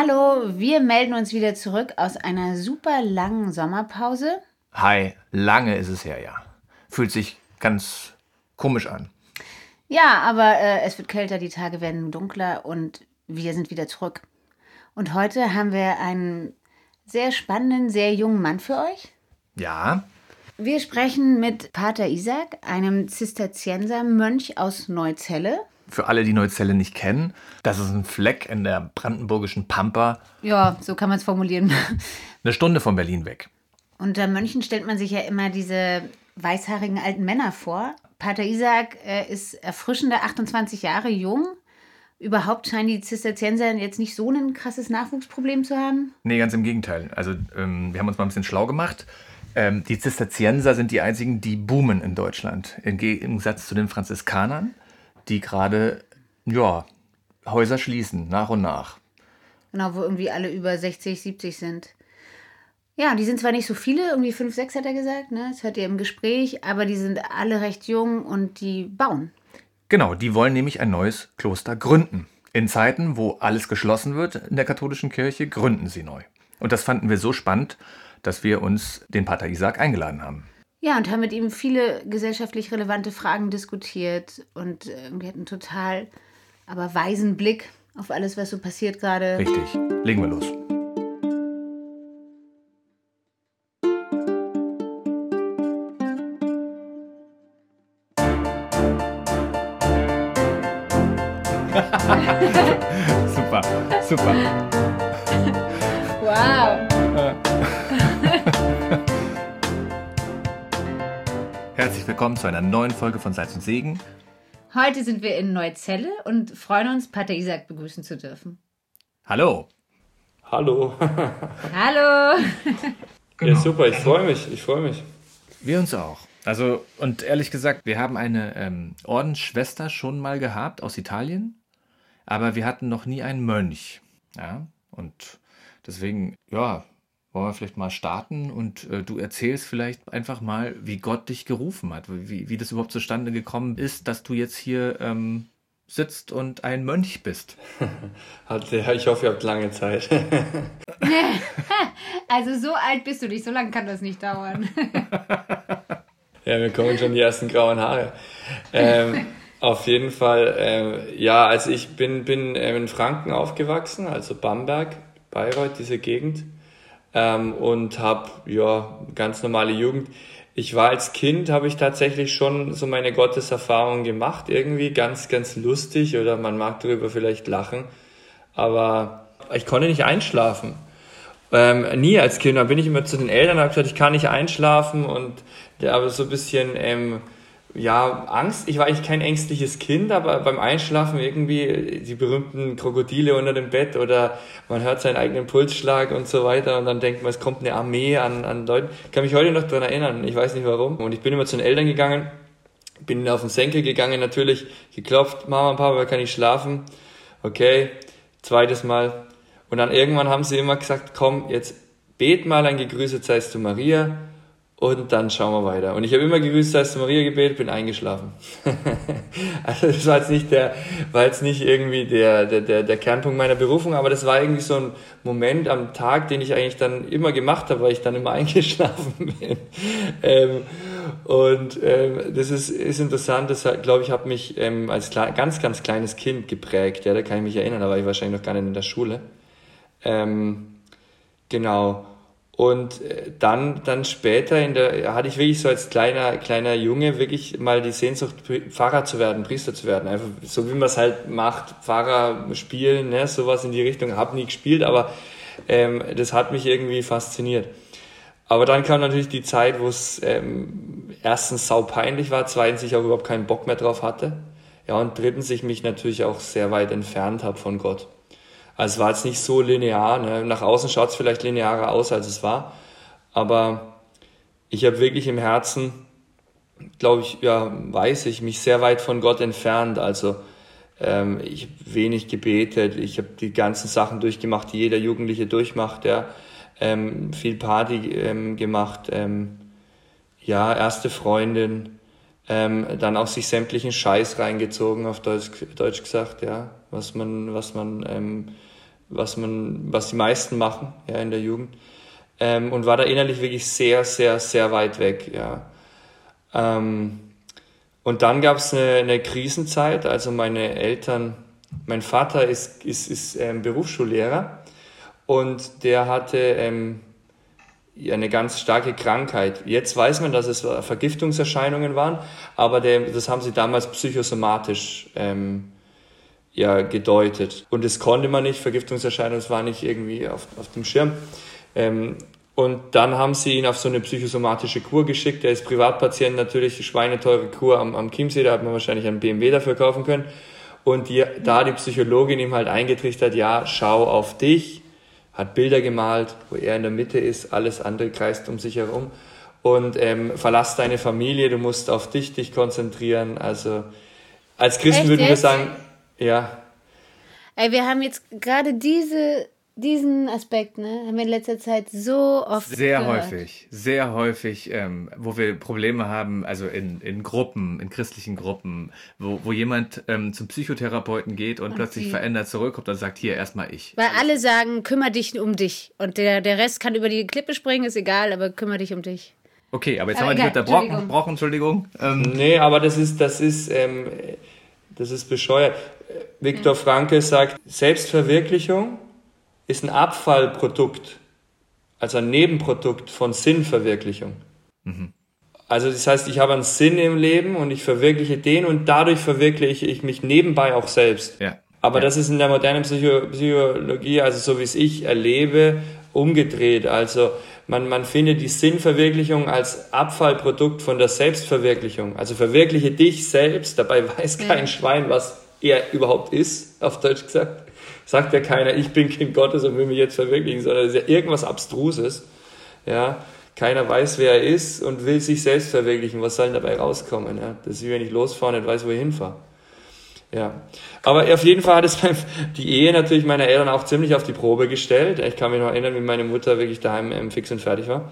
Hallo, wir melden uns wieder zurück aus einer super langen Sommerpause. Hi, lange ist es her, ja. Fühlt sich ganz komisch an. Ja, aber äh, es wird kälter, die Tage werden dunkler und wir sind wieder zurück. Und heute haben wir einen sehr spannenden, sehr jungen Mann für euch. Ja, Wir sprechen mit Pater Isaac, einem Zisterziensermönch aus Neuzelle. Für alle, die Neuzelle nicht kennen, das ist ein Fleck in der brandenburgischen Pampa, Ja, so kann man es formulieren. eine Stunde von Berlin weg. Unter Mönchen stellt man sich ja immer diese weißhaarigen alten Männer vor. Pater Isaac äh, ist erfrischende 28 Jahre jung. Überhaupt scheinen die Zisterzienser jetzt nicht so ein krasses Nachwuchsproblem zu haben. Nee, ganz im Gegenteil. Also, ähm, wir haben uns mal ein bisschen schlau gemacht. Ähm, die Zisterzienser sind die einzigen, die boomen in Deutschland. Im Gegensatz zu den Franziskanern, die gerade, ja, Häuser schließen, nach und nach. Genau, wo irgendwie alle über 60, 70 sind. Ja, die sind zwar nicht so viele, irgendwie 5, 6 hat er gesagt, ne? das hört ihr im Gespräch, aber die sind alle recht jung und die bauen. Genau, die wollen nämlich ein neues Kloster gründen. In Zeiten, wo alles geschlossen wird in der katholischen Kirche, gründen sie neu. Und das fanden wir so spannend, dass wir uns den Pater Isaac eingeladen haben. Ja, und haben mit ihm viele gesellschaftlich relevante Fragen diskutiert und äh, irgendwie hat einen total, aber weisen Blick auf alles, was so passiert gerade. Richtig, legen wir los. super, super. Wow! Willkommen zu einer neuen Folge von Salz und Segen. Heute sind wir in Neuzelle und freuen uns, Pater Isaac begrüßen zu dürfen. Hallo. Hallo. Hallo! Ja, super, ich freue mich, ich freue mich. Wir uns auch. Also, und ehrlich gesagt, wir haben eine ähm, Ordensschwester schon mal gehabt aus Italien, aber wir hatten noch nie einen Mönch. Ja, und deswegen, ja, wollen wir vielleicht mal starten und äh, du erzählst vielleicht einfach mal, wie Gott dich gerufen hat, wie, wie das überhaupt zustande gekommen ist, dass du jetzt hier ähm, sitzt und ein Mönch bist. Ich hoffe, ihr habt lange Zeit. Also so alt bist du nicht, so lange kann das nicht dauern. ja, mir kommen schon die ersten grauen Haare. Ähm, auf jeden Fall, ähm, ja, also ich bin, bin ähm, in Franken aufgewachsen, also Bamberg, Bayreuth, diese Gegend. Ähm, und habe, ja, ganz normale Jugend. Ich war als Kind, habe ich tatsächlich schon so meine Gotteserfahrung gemacht, irgendwie ganz, ganz lustig oder man mag darüber vielleicht lachen. Aber ich konnte nicht einschlafen. Ähm, nie als Kind. Da bin ich immer zu den Eltern und habe gesagt, ich kann nicht einschlafen und ja, aber so ein bisschen, ähm, ja, Angst. Ich war eigentlich kein ängstliches Kind, aber beim Einschlafen irgendwie die berühmten Krokodile unter dem Bett oder man hört seinen eigenen Pulsschlag und so weiter und dann denkt man, es kommt eine Armee an, an Leuten. Ich kann mich heute noch dran erinnern, ich weiß nicht warum. Und ich bin immer zu den Eltern gegangen, bin auf den Senkel gegangen, natürlich geklopft, Mama und Papa, kann ich schlafen? Okay, zweites Mal. Und dann irgendwann haben sie immer gesagt, komm, jetzt bet mal ein Gegrüßet seist du Maria und dann schauen wir weiter. Und ich habe immer gegrüßt du Maria gebetet, bin eingeschlafen. also das war jetzt nicht der, war jetzt nicht irgendwie der, der, der, der Kernpunkt meiner Berufung, aber das war irgendwie so ein Moment am Tag, den ich eigentlich dann immer gemacht habe, weil ich dann immer eingeschlafen bin. Ähm, und ähm, das ist, ist interessant, das glaube ich, hat mich ähm, als ganz, ganz kleines Kind geprägt. Ja, da kann ich mich erinnern, da war ich wahrscheinlich noch gar nicht in der Schule. Ähm, genau. Und äh, dann, dann später in der, hatte ich wirklich so als kleiner, kleiner Junge wirklich mal die Sehnsucht, Pfarrer zu werden, Priester zu werden. Einfach so wie man es halt macht, Pfarrer spielen, ne, sowas in die Richtung. Hab nie gespielt, aber ähm, das hat mich irgendwie fasziniert. Aber dann kam natürlich die Zeit, wo es ähm, erstens sau peinlich war, zweitens ich auch überhaupt keinen Bock mehr drauf hatte. Ja, und drittens ich mich natürlich auch sehr weit entfernt habe von Gott. Also es war jetzt nicht so linear. Ne? Nach außen schaut es vielleicht linearer aus, als es war. Aber ich habe wirklich im Herzen, glaube ich, ja, weiß ich, mich sehr weit von Gott entfernt. Also ähm, ich habe wenig gebetet, ich habe die ganzen Sachen durchgemacht, die jeder Jugendliche durchmacht, ja. Ähm, viel Party ähm, gemacht, ähm, ja, erste Freundin, ähm, dann auch sich sämtlichen Scheiß reingezogen, auf Deutsch, Deutsch gesagt, ja, was man, was man ähm, was man, was die meisten machen, ja, in der Jugend. Ähm, und war da innerlich wirklich sehr, sehr, sehr weit weg, ja. Ähm, und dann gab es eine, eine Krisenzeit, also meine Eltern, mein Vater ist, ist, ist ähm, Berufsschullehrer und der hatte ähm, eine ganz starke Krankheit. Jetzt weiß man, dass es Vergiftungserscheinungen waren, aber der, das haben sie damals psychosomatisch ähm, ja, gedeutet. Und das konnte man nicht, Vergiftungserscheinungen, das war nicht irgendwie auf, auf dem Schirm. Ähm, und dann haben sie ihn auf so eine psychosomatische Kur geschickt. Er ist Privatpatient, natürlich schweineteure Kur am, am Chiemsee, da hat man wahrscheinlich einen BMW dafür kaufen können. Und die, da die Psychologin ihm halt eingetrichtert, ja, schau auf dich, hat Bilder gemalt, wo er in der Mitte ist, alles andere kreist um sich herum. Und ähm, verlass deine Familie, du musst auf dich dich konzentrieren. Also als Christen Echt würden wir sagen, ja. Ey, wir haben jetzt gerade diese diesen Aspekt, ne, haben wir in letzter Zeit so oft Sehr gehört. häufig, sehr häufig, ähm, wo wir Probleme haben, also in, in Gruppen, in christlichen Gruppen, wo, wo jemand ähm, zum Psychotherapeuten geht und, und plötzlich die. verändert zurückkommt und sagt, hier erstmal ich. Weil alle sagen, kümmere dich um dich. Und der, der Rest kann über die Klippe springen, ist egal, aber kümmere dich um dich. Okay, aber jetzt aber haben wir dich unterbrochen. Entschuldigung. Entschuldigung. Ähm, nee, aber das ist, das ist, ähm, das ist bescheuert. Viktor. Franke sagt, Selbstverwirklichung ist ein Abfallprodukt, also ein Nebenprodukt von Sinnverwirklichung. Mhm. Also das heißt, ich habe einen Sinn im Leben und ich verwirkliche den und dadurch verwirkliche ich mich nebenbei auch selbst. Ja. Aber ja. das ist in der modernen Psycho Psychologie, also so wie es ich erlebe, umgedreht. Also man, man findet die Sinnverwirklichung als Abfallprodukt von der Selbstverwirklichung. Also verwirkliche dich selbst, dabei weiß kein ja. Schwein, was er überhaupt ist, auf Deutsch gesagt sagt ja keiner, ich bin Kind Gottes und will mich jetzt verwirklichen, sondern es ist ja irgendwas Abstruses. Ja, keiner weiß, wer er ist und will sich selbst verwirklichen. Was soll denn dabei rauskommen? Ja? Das ist wie wenn ich losfahre und nicht weiß, wo ich hinfahre. Ja. Aber auf jeden Fall hat es die Ehe natürlich meiner Eltern auch ziemlich auf die Probe gestellt. Ich kann mich noch erinnern, wie meine Mutter wirklich daheim fix und fertig war.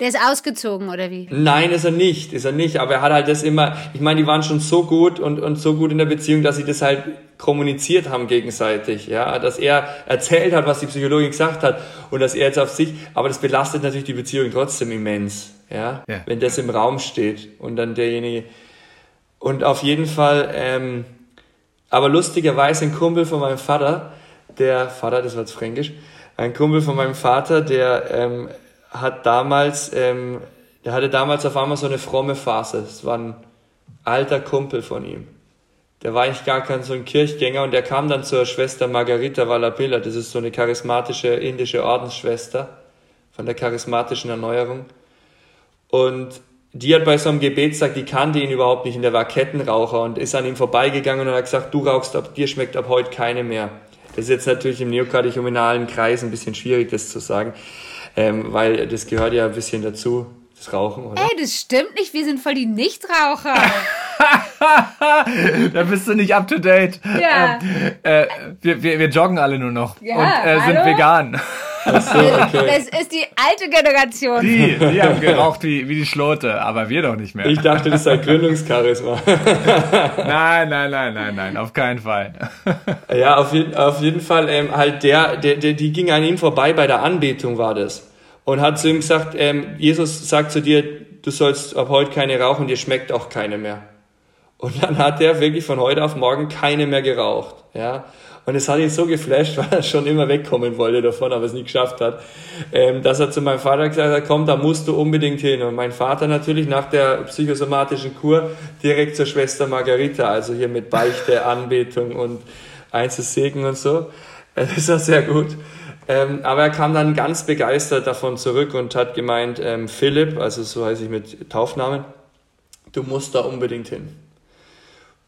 Der ist ausgezogen, oder wie? Nein, ist er nicht, ist er nicht. Aber er hat halt das immer, ich meine, die waren schon so gut und, und so gut in der Beziehung, dass sie das halt kommuniziert haben gegenseitig, ja, dass er erzählt hat, was die Psychologin gesagt hat und dass er jetzt auf sich, aber das belastet natürlich die Beziehung trotzdem immens, ja, ja. wenn das im Raum steht und dann derjenige, und auf jeden Fall, ähm, aber lustigerweise ein Kumpel von meinem Vater, der, Vater, das war jetzt fränkisch, ein Kumpel von meinem Vater, der ähm, hat damals, ähm, der hatte damals auf einmal so eine fromme Phase. Das war ein alter Kumpel von ihm. Der war eigentlich gar kein so ein Kirchgänger und der kam dann zur Schwester Margarita Vallapilla. Das ist so eine charismatische indische Ordensschwester von der charismatischen Erneuerung. Und die hat bei so einem Gebetstag, die kannte ihn überhaupt nicht und der war Kettenraucher und ist an ihm vorbeigegangen und hat gesagt, du rauchst ab, dir schmeckt ab heute keine mehr. Das ist jetzt natürlich im neokatechumenalen Kreis ein bisschen schwierig, das zu sagen ähm, weil das gehört ja ein bisschen dazu, das Rauchen, oder? Ey, das stimmt nicht, wir sind voll die Nichtraucher. da bist du nicht up to date. Ja. Ähm, äh, wir, wir, wir joggen alle nur noch ja, und äh, sind hallo? vegan. So, okay. Das ist die alte Generation. Die, die haben geraucht wie, wie die Schlote, aber wir doch nicht mehr. Ich dachte, das sei Gründungscharisma. nein, nein, nein, nein, nein, auf keinen Fall. ja, auf, jeden, auf jeden Fall, ähm, halt der, der, der, die ging an ihm vorbei, bei der Anbetung war das. Und hat zu ihm gesagt, ähm, Jesus sagt zu dir, du sollst ab heute keine rauchen, dir schmeckt auch keine mehr. Und dann hat er wirklich von heute auf morgen keine mehr geraucht. Ja. Und es hat ihn so geflasht, weil er schon immer wegkommen wollte davon, aber es nie geschafft hat, ähm, dass er zu meinem Vater gesagt hat, komm, da musst du unbedingt hin. Und mein Vater natürlich nach der psychosomatischen Kur direkt zur Schwester Margarita, also hier mit Beichte, Anbetung und Einzelsegen und so. Das war sehr gut. Ähm, aber er kam dann ganz begeistert davon zurück und hat gemeint, ähm, Philipp, also so heiße ich mit Taufnamen, du musst da unbedingt hin.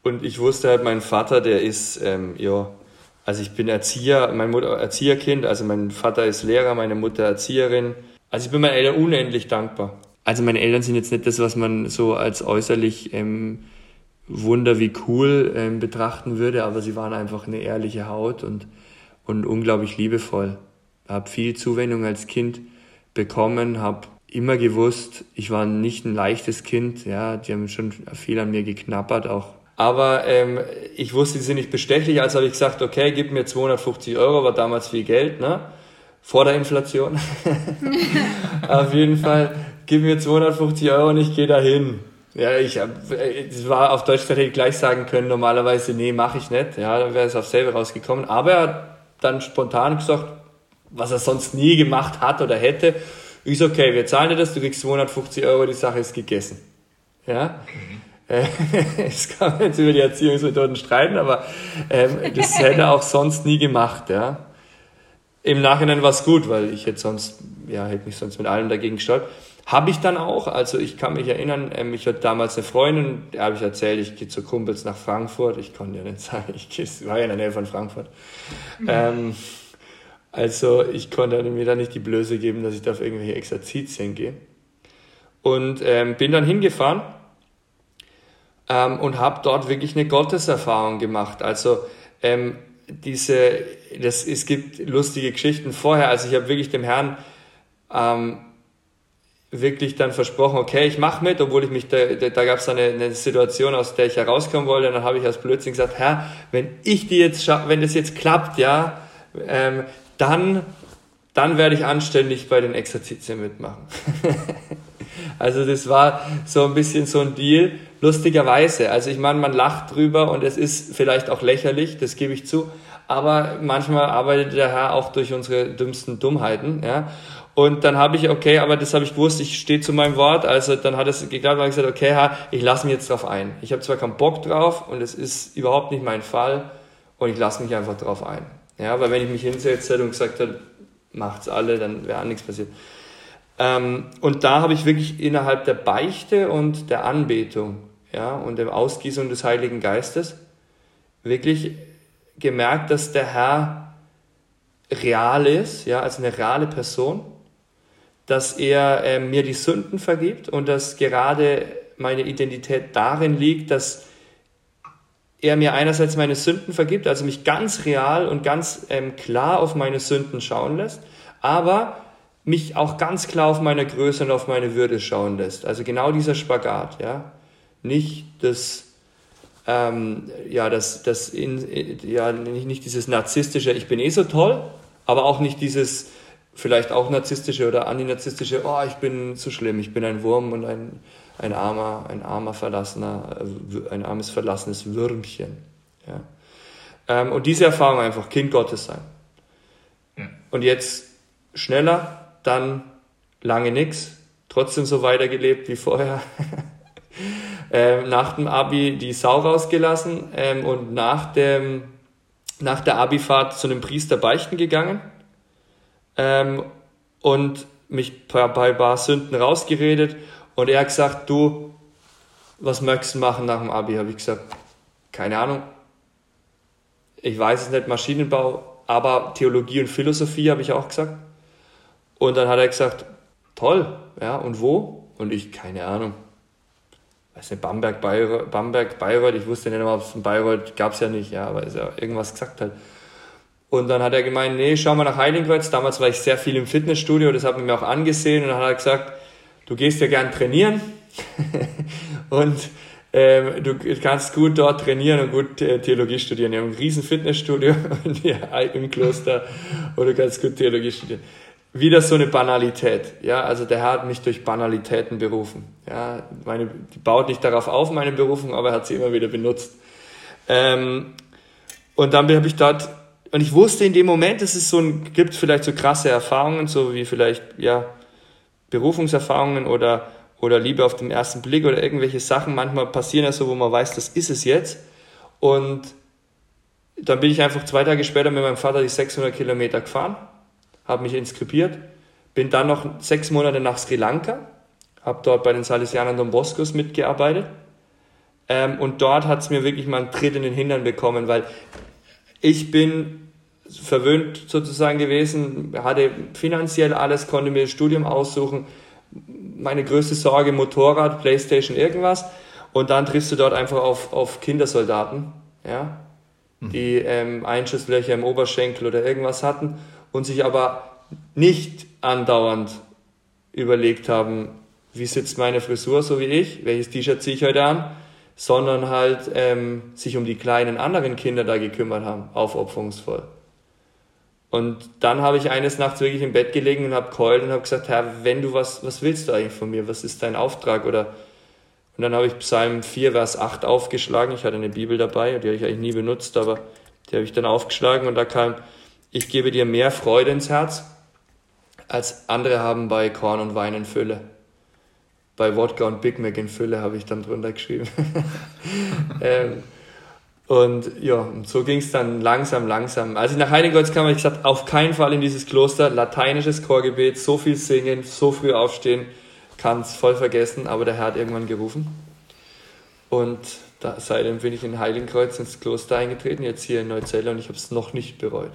Und ich wusste halt, mein Vater, der ist, ähm, ja, also ich bin Erzieher, mein Mutter Erzieherkind, also mein Vater ist Lehrer, meine Mutter Erzieherin. Also ich bin meinen Eltern unendlich dankbar. Also meine Eltern sind jetzt nicht das, was man so als äußerlich ähm, Wunder wie cool ähm, betrachten würde, aber sie waren einfach eine ehrliche Haut und, und unglaublich liebevoll. Hab viel Zuwendung als Kind bekommen, habe immer gewusst, ich war nicht ein leichtes Kind, ja, die haben schon viel an mir geknappert, auch Aber ähm, ich wusste, die sind nicht bestechlich, also habe ich gesagt, okay, gib mir 250 Euro, war damals viel Geld, ne? Vor der Inflation. Auf jeden Fall, gib mir 250 Euro und ich gehe dahin. Ja, ich hab, das war auf Deutsch hätte ich gleich sagen können, normalerweise, nee, mache ich nicht. Ja, dann wäre es auf selber rausgekommen. Aber er hat dann spontan gesagt, was er sonst nie gemacht hat oder hätte, ist okay, wir zahlen dir das, du kriegst 250 Euro, die Sache ist gegessen. Ja. Mhm. Es kann man jetzt über die Erziehungsmethoden streiten, aber ähm, das hätte er auch sonst nie gemacht, ja. Im Nachhinein war es gut, weil ich hätte sonst, ja, hätte mich sonst mit allem dagegen gestolpert. Habe ich dann auch, also ich kann mich erinnern, ähm, ich hatte damals eine Freundin, der habe ich erzählt, ich gehe zu Kumpels nach Frankfurt. Ich konnte ja nicht sagen, ich war ja in der Nähe von Frankfurt. Mhm. Ähm, also ich konnte mir da nicht die Blöße geben, dass ich da auf irgendwelche Exerzitien gehe. Und ähm, bin dann hingefahren ähm, und habe dort wirklich eine Gotteserfahrung gemacht. Also ähm, diese, das, es gibt lustige Geschichten vorher. Also ich habe wirklich dem Herrn ähm, wirklich dann versprochen, okay, ich mache mit, obwohl ich mich, da, da, gab es eine, eine Situation, aus der ich herauskommen wollte, und dann habe ich als Blödsinn gesagt, Herr, wenn ich die jetzt, wenn das jetzt klappt, ja, ähm, dann, dann werde ich anständig bei den Exerzitien mitmachen. also das war so ein bisschen so ein Deal, lustigerweise. Also ich meine, man lacht drüber und es ist vielleicht auch lächerlich, das gebe ich zu, aber manchmal arbeitet der Herr auch durch unsere dümmsten Dummheiten, ja. Und dann habe ich, okay, aber das habe ich gewusst, ich stehe zu meinem Wort. Also dann hat es geklappt, weil ich gesagt, okay, Herr, ich lasse mich jetzt drauf ein. Ich habe zwar keinen Bock drauf und es ist überhaupt nicht mein Fall und ich lasse mich einfach drauf ein. Ja, weil wenn ich mich hinsetze und gesagt hätte, macht's alle, dann wäre nichts passiert. Ähm, und da habe ich wirklich innerhalb der Beichte und der Anbetung, ja, und der Ausgießung des Heiligen Geistes wirklich gemerkt, dass der Herr real ist, ja, als eine reale Person dass er äh, mir die Sünden vergibt und dass gerade meine Identität darin liegt, dass er mir einerseits meine Sünden vergibt, also mich ganz real und ganz ähm, klar auf meine Sünden schauen lässt, aber mich auch ganz klar auf meine Größe und auf meine Würde schauen lässt. Also genau dieser Spagat, ja. Nicht das, ähm, ja, das, das in, ja, nicht, nicht dieses narzisstische, ich bin eh so toll, aber auch nicht dieses, vielleicht auch narzisstische oder antinarzisstische, oh, ich bin zu schlimm, ich bin ein Wurm und ein, ein armer, ein armer verlassener, äh, ein armes verlassenes Würmchen. Ja. Ähm, und diese Erfahrung einfach Kind Gottes sein. Und jetzt schneller, dann lange nichts, trotzdem so weitergelebt wie vorher. ähm, nach dem Abi die Sau rausgelassen ähm, und nach, dem, nach der Abifahrt zu einem Priester beichten gegangen ähm, und mich bei, bei paar Sünden rausgeredet und er hat gesagt, du, was möchtest du machen nach dem Abi? Habe ich gesagt, keine Ahnung. Ich weiß es nicht, Maschinenbau, aber Theologie und Philosophie habe ich auch gesagt. Und dann hat er gesagt, toll, ja, und wo? Und ich, keine Ahnung. Weiß nicht, Bamberg, Bayreuth, Bamberg, Bayreuth, ich wusste nicht mehr, von Bayreuth gab es ja nicht, ja, weil er irgendwas gesagt hat. Und dann hat er gemeint, nee, schau mal nach Heiligenkreuz. Damals war ich sehr viel im Fitnessstudio, das hat man mir auch angesehen. Und dann hat er gesagt, du gehst ja gern trainieren und ähm, du kannst gut dort trainieren und gut äh, Theologie studieren. Wir haben ein riesen Fitnessstudio ja, im Kloster und du kannst gut Theologie studieren. Wieder so eine Banalität. Ja, also der Herr hat mich durch Banalitäten berufen. Ja, meine, die baut nicht darauf auf, meine Berufung, aber er hat sie immer wieder benutzt. Ähm, und dann habe ich dort und ich wusste in dem Moment, es so ein, gibt vielleicht so krasse Erfahrungen, so wie vielleicht, ja, Berufungserfahrungen oder, oder Liebe auf den ersten Blick oder irgendwelche Sachen manchmal passieren ja so, wo man weiß, das ist es jetzt. Und dann bin ich einfach zwei Tage später mit meinem Vater die 600 Kilometer gefahren, habe mich inskribiert, bin dann noch sechs Monate nach Sri Lanka, habe dort bei den Salesianern Don Boscos mitgearbeitet. Ähm, und dort hat es mir wirklich mal einen Tritt in den Hintern bekommen, weil ich bin verwöhnt sozusagen gewesen, hatte finanziell alles, konnte mir das Studium aussuchen. Meine größte Sorge, Motorrad, Playstation, irgendwas. Und dann triffst du dort einfach auf, auf Kindersoldaten, ja, mhm. die ähm, Einschusslöcher im Oberschenkel oder irgendwas hatten und sich aber nicht andauernd überlegt haben, wie sitzt meine Frisur so wie ich, welches T-Shirt ziehe ich heute an, sondern halt ähm, sich um die kleinen anderen Kinder da gekümmert haben, aufopferungsvoll. Und dann habe ich eines Nachts wirklich im Bett gelegen und habe geheult und habe gesagt, Herr, wenn du was, was willst du eigentlich von mir? Was ist dein Auftrag? Oder und dann habe ich Psalm 4, Vers 8 aufgeschlagen. Ich hatte eine Bibel dabei, die habe ich eigentlich nie benutzt, aber die habe ich dann aufgeschlagen und da kam, ich gebe dir mehr Freude ins Herz, als andere haben bei Korn und Wein in Fülle. Bei Wodka und Big Mac in Fülle habe ich dann drunter geschrieben. ähm, und ja, und so ging es dann langsam, langsam. Als ich nach Heiligenkreuz kam, habe ich gesagt, auf keinen Fall in dieses Kloster, lateinisches Chorgebet, so viel singen, so früh aufstehen, kann es voll vergessen, aber der Herr hat irgendwann gerufen. Und da, seitdem bin ich in Heiligenkreuz ins Kloster eingetreten, jetzt hier in Neuzelle und ich habe es noch nicht bereut.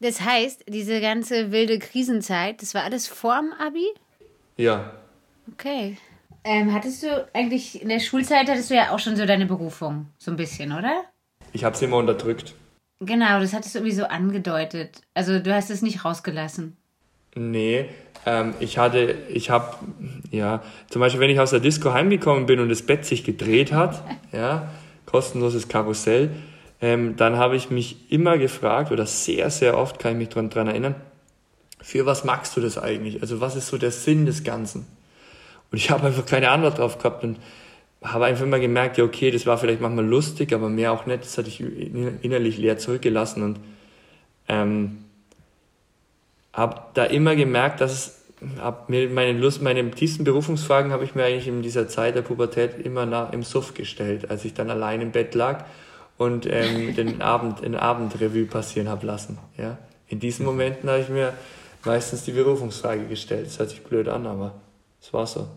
Das heißt, diese ganze wilde Krisenzeit, das war alles vorm Abi? Ja. Okay. Ähm, hattest du eigentlich in der Schulzeit hattest du ja auch schon so deine Berufung, so ein bisschen, oder? Ich habe sie immer unterdrückt. Genau, das hattest du irgendwie so angedeutet. Also du hast es nicht rausgelassen. Nee, ähm, ich hatte, ich habe, ja, zum Beispiel, wenn ich aus der Disco heimgekommen bin und das Bett sich gedreht hat, ja, kostenloses Karussell, ähm, dann habe ich mich immer gefragt, oder sehr, sehr oft kann ich mich daran dran erinnern, für was magst du das eigentlich? Also was ist so der Sinn des Ganzen? Und ich habe einfach keine Antwort drauf gehabt und habe einfach immer gemerkt, ja okay, das war vielleicht manchmal lustig, aber mehr auch nicht. Das hatte ich innerlich leer zurückgelassen und ähm, habe da immer gemerkt, dass es mir meine Lust, meine tiefsten Berufungsfragen habe ich mir eigentlich in dieser Zeit der Pubertät immer nach, im Suff gestellt, als ich dann allein im Bett lag und ähm, den Abend, in Abendrevue passieren habe lassen. Ja? In diesen Momenten habe ich mir meistens die Berufungsfrage gestellt. Das hört sich blöd an, aber es war so.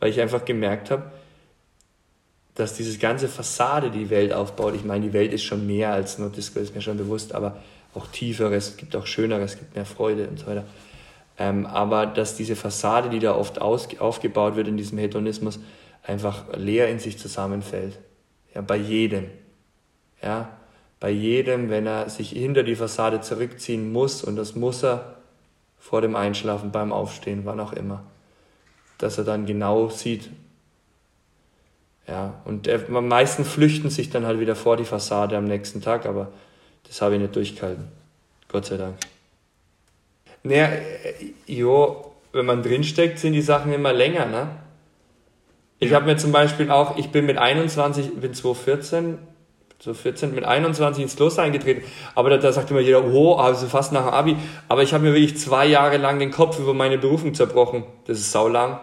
Weil ich einfach gemerkt habe, dass dieses ganze Fassade die Welt aufbaut. Ich meine, die Welt ist schon mehr als nur Disco, ist mir schon bewusst, aber auch tieferes, es gibt auch schöneres, es gibt mehr Freude und so weiter. Ähm, aber dass diese Fassade, die da oft aus, aufgebaut wird in diesem Hedonismus, einfach leer in sich zusammenfällt. Ja, bei jedem. Ja, bei jedem, wenn er sich hinter die Fassade zurückziehen muss, und das muss er vor dem Einschlafen, beim Aufstehen, wann auch immer, dass er dann genau sieht. Ja, und er, am meisten flüchten sich dann halt wieder vor die Fassade am nächsten Tag, aber das habe ich nicht durchgehalten. Gott sei Dank. Naja, jo, wenn man drinsteckt, sind die Sachen immer länger, ne? Ich habe mir zum Beispiel auch, ich bin mit 21, bin 2014, so 14, mit 21 ins Kloster eingetreten. Aber da, da sagt immer jeder, oh, also fast nach dem Abi. Aber ich habe mir wirklich zwei Jahre lang den Kopf über meine Berufung zerbrochen. Das ist saulang.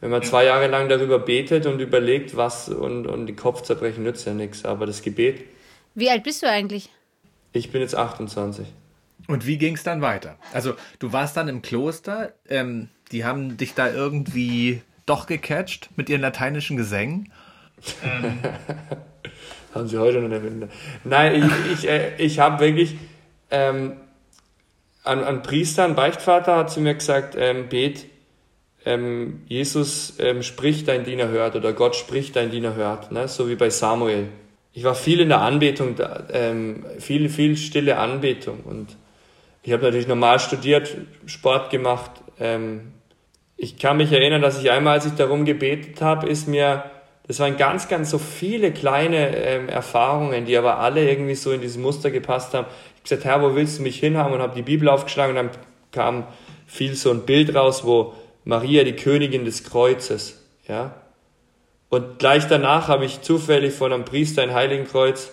Wenn man zwei Jahre lang darüber betet und überlegt, was und, und den Kopf zerbrechen nützt ja nichts. Aber das Gebet. Wie alt bist du eigentlich? Ich bin jetzt 28. Und wie ging es dann weiter? Also, du warst dann im Kloster, ähm, die haben dich da irgendwie doch gecatcht mit ihren lateinischen Gesängen. Ähm. Haben sie heute noch eine Nein, ich, ich, äh, ich habe wirklich ähm, an, an Priester, an Beichtvater hat zu mir gesagt, ähm, bet, ähm, Jesus ähm, spricht, dein Diener hört oder Gott spricht, dein Diener hört, ne? so wie bei Samuel. Ich war viel in der Anbetung, da, ähm, viel, viel stille Anbetung und ich habe natürlich normal studiert, Sport gemacht. Ähm, ich kann mich erinnern, dass ich einmal, als ich darum gebetet habe, ist mir das waren ganz, ganz so viele kleine ähm, Erfahrungen, die aber alle irgendwie so in dieses Muster gepasst haben. Ich habe gesagt, Herr, wo willst du mich hinhaben? Und habe die Bibel aufgeschlagen und dann kam viel so ein Bild raus, wo Maria, die Königin des Kreuzes, ja. Und gleich danach habe ich zufällig von einem Priester ein Heiligenkreuz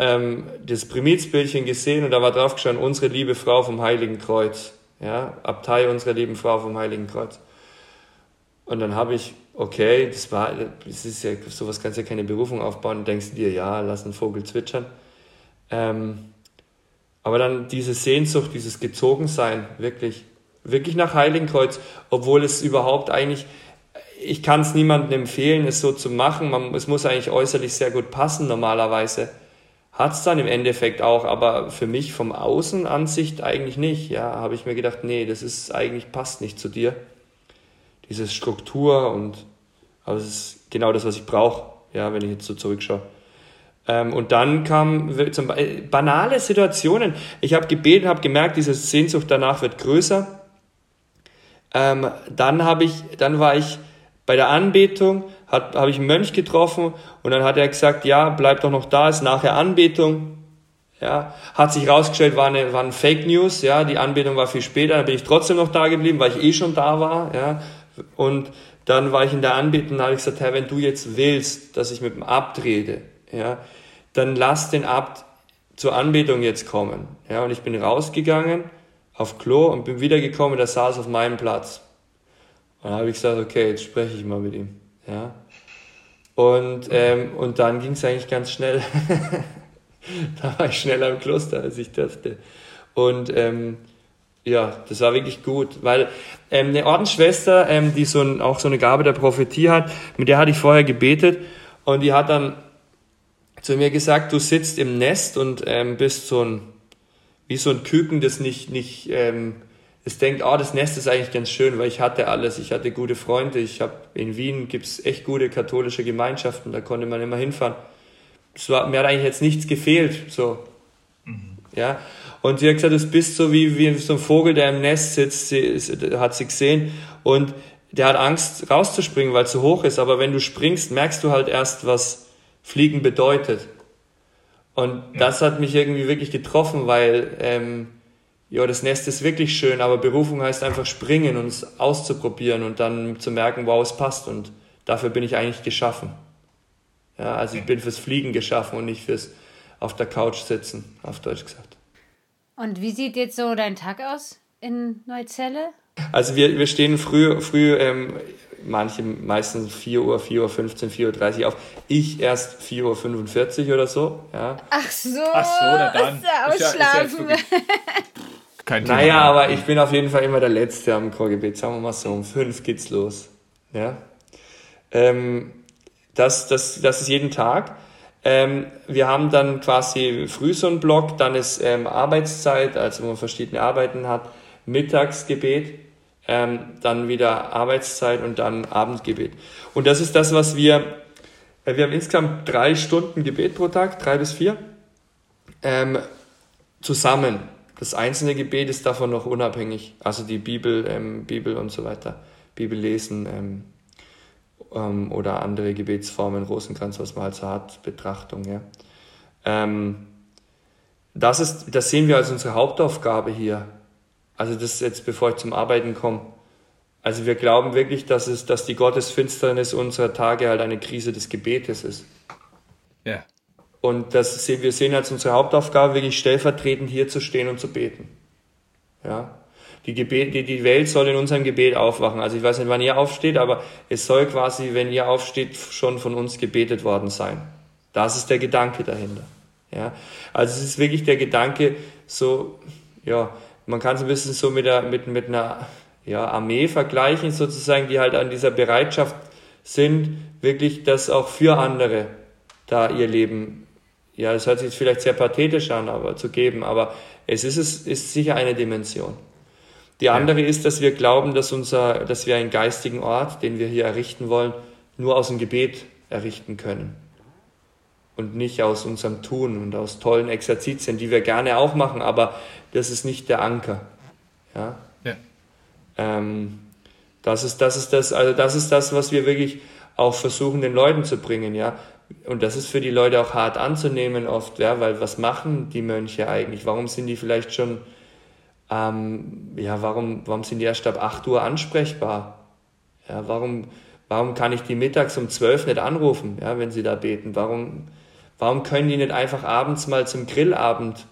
ähm, das Primizbildchen gesehen und da war drauf gestanden, unsere liebe Frau vom Heiligen Kreuz, ja, Abtei unserer lieben Frau vom Heiligen Kreuz. Und dann habe ich okay, das war, das ist ja, sowas kannst du ja keine Berufung aufbauen denkst dir, ja, lass einen Vogel zwitschern. Ähm, aber dann diese Sehnsucht, dieses Gezogensein, wirklich, wirklich nach Heiligenkreuz, obwohl es überhaupt eigentlich, ich kann es niemandem empfehlen, es so zu machen, man, es muss eigentlich äußerlich sehr gut passen normalerweise. Hat es dann im Endeffekt auch, aber für mich vom Außenansicht eigentlich nicht. Ja, habe ich mir gedacht, nee, das ist eigentlich passt nicht zu dir. Diese Struktur und aber es ist genau das, was ich brauche, ja, wenn ich jetzt so zurückschaue. Ähm, und dann kamen zum, äh, banale Situationen. Ich habe gebeten, habe gemerkt, diese Sehnsucht danach wird größer. Ähm, dann ich, dann war ich bei der Anbetung habe ich einen Mönch getroffen und dann hat er gesagt, ja, bleib doch noch da, ist nachher Anbetung. Ja, hat sich rausgestellt, war eine, waren Fake News, ja, die Anbetung war viel später, dann bin ich trotzdem noch da geblieben, weil ich eh schon da war, ja, und dann war ich in der Anbetung habe gesagt, Herr, wenn du jetzt willst, dass ich mit dem Abt rede, ja, dann lass den Abt zur Anbetung jetzt kommen, ja, und ich bin rausgegangen auf Klo und bin wiedergekommen, der saß auf meinem Platz. Und dann habe ich gesagt, okay, jetzt spreche ich mal mit ihm, ja. Und, ähm, und dann ging es eigentlich ganz schnell. da war ich schneller im Kloster, als ich dachte. Und ähm, ja, das war wirklich gut, weil ähm, eine Ordensschwester, ähm, die so ein, auch so eine Gabe der Prophetie hat, mit der hatte ich vorher gebetet und die hat dann zu mir gesagt, du sitzt im Nest und ähm, bist so ein, wie so ein Küken, das nicht, nicht, ähm, das denkt, oh, das Nest ist eigentlich ganz schön, weil ich hatte alles, ich hatte gute Freunde, ich habe in Wien gibt's echt gute katholische Gemeinschaften, da konnte man immer hinfahren es war, mir hat eigentlich jetzt nichts gefehlt, so. Mhm. Ja. Und sie hat gesagt, du bist so wie, wie so ein Vogel, der im Nest sitzt, sie, hat sie gesehen, und der hat Angst rauszuspringen, weil es zu hoch ist, aber wenn du springst, merkst du halt erst, was Fliegen bedeutet. Und das hat mich irgendwie wirklich getroffen, weil, ähm, ja, das Nest ist wirklich schön, aber Berufung heißt einfach springen und es auszuprobieren und dann zu merken, wow, es passt und dafür bin ich eigentlich geschaffen. Ja, also ich bin fürs Fliegen geschaffen und nicht fürs auf der Couch sitzen, auf Deutsch gesagt. Und wie sieht jetzt so dein Tag aus in Neuzelle? Also wir, wir stehen früh, früh ähm, manche meistens 4 Uhr, 4 Uhr 15, 4 Uhr 30 auf. Ich erst 4 Uhr 45 oder so. Ja. Ach so, Ach so na dann. Ist ja, ausschlafen. Ist ja, Kein Thema. Naja, aber ich bin auf jeden Fall immer der Letzte am Chorgebet. Sagen wir mal so, um 5 geht's los. Ja. Ähm, das, das, das ist jeden Tag. Ähm, wir haben dann quasi früh so einen Block, dann ist ähm, Arbeitszeit, also wo man verschiedene Arbeiten hat, Mittagsgebet, ähm, dann wieder Arbeitszeit und dann Abendgebet. Und das ist das, was wir, äh, wir haben insgesamt drei Stunden Gebet pro Tag, drei bis vier, ähm, zusammen. Das einzelne Gebet ist davon noch unabhängig, also die Bibel, ähm, Bibel und so weiter, Bibel lesen, ähm, oder andere Gebetsformen, Rosenkranz, was man halt so hat, Betrachtung. Ja. Ähm, das, ist, das sehen wir als unsere Hauptaufgabe hier. Also das jetzt, bevor ich zum Arbeiten komme. Also wir glauben wirklich, dass, es, dass die Gottesfinsternis unserer Tage halt eine Krise des Gebetes ist. Ja. Und das sehen, wir sehen als unsere Hauptaufgabe, wirklich stellvertretend hier zu stehen und zu beten. Ja. Die, Gebet, die, die Welt soll in unserem Gebet aufwachen. Also ich weiß nicht, wann ihr aufsteht, aber es soll quasi, wenn ihr aufsteht, schon von uns gebetet worden sein. Das ist der Gedanke dahinter. Ja, also es ist wirklich der Gedanke, so, ja, man kann es ein bisschen so mit, der, mit, mit einer ja, Armee vergleichen, sozusagen, die halt an dieser Bereitschaft sind, wirklich das auch für andere da ihr Leben, ja, das hört sich jetzt vielleicht sehr pathetisch an, aber zu geben, aber es ist, es ist sicher eine Dimension. Die andere ja. ist, dass wir glauben, dass, unser, dass wir einen geistigen Ort, den wir hier errichten wollen, nur aus dem Gebet errichten können. Und nicht aus unserem Tun und aus tollen Exerzitien, die wir gerne auch machen, aber das ist nicht der Anker. Ja? ja. Ähm, das, ist, das, ist das, also das ist das, was wir wirklich auch versuchen, den Leuten zu bringen. Ja? Und das ist für die Leute auch hart anzunehmen oft, ja? weil was machen die Mönche eigentlich? Warum sind die vielleicht schon ähm, ja, warum, warum sind die erst ab 8 Uhr ansprechbar? Ja, warum, warum kann ich die mittags um 12 nicht anrufen, ja, wenn sie da beten? Warum, warum können die nicht einfach abends mal zum Grillabend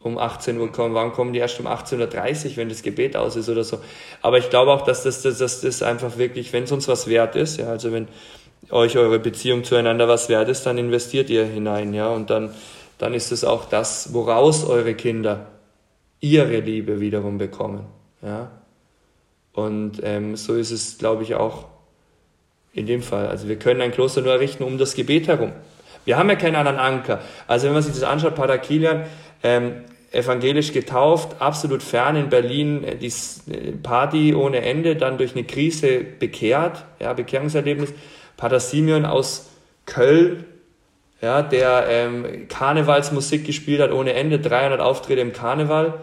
um 18 Uhr kommen? Warum kommen die erst um 18.30 Uhr, wenn das Gebet aus ist oder so? Aber ich glaube auch, dass das, dass das, das einfach wirklich, wenn es uns was wert ist, ja, also wenn euch eure Beziehung zueinander was wert ist, dann investiert ihr hinein, ja, und dann, dann ist es auch das, woraus eure Kinder ihre Liebe wiederum bekommen. Ja? Und ähm, so ist es, glaube ich, auch in dem Fall. Also wir können ein Kloster nur errichten um das Gebet herum. Wir haben ja keinen anderen Anker. Also wenn man sich das anschaut, Pater Kilian, ähm, evangelisch getauft, absolut fern in Berlin, äh, die äh, Party ohne Ende, dann durch eine Krise bekehrt, ja, Bekehrungserlebnis. Pater Simeon aus Köln, ja, der ähm, Karnevalsmusik gespielt hat ohne Ende, 300 Auftritte im Karneval,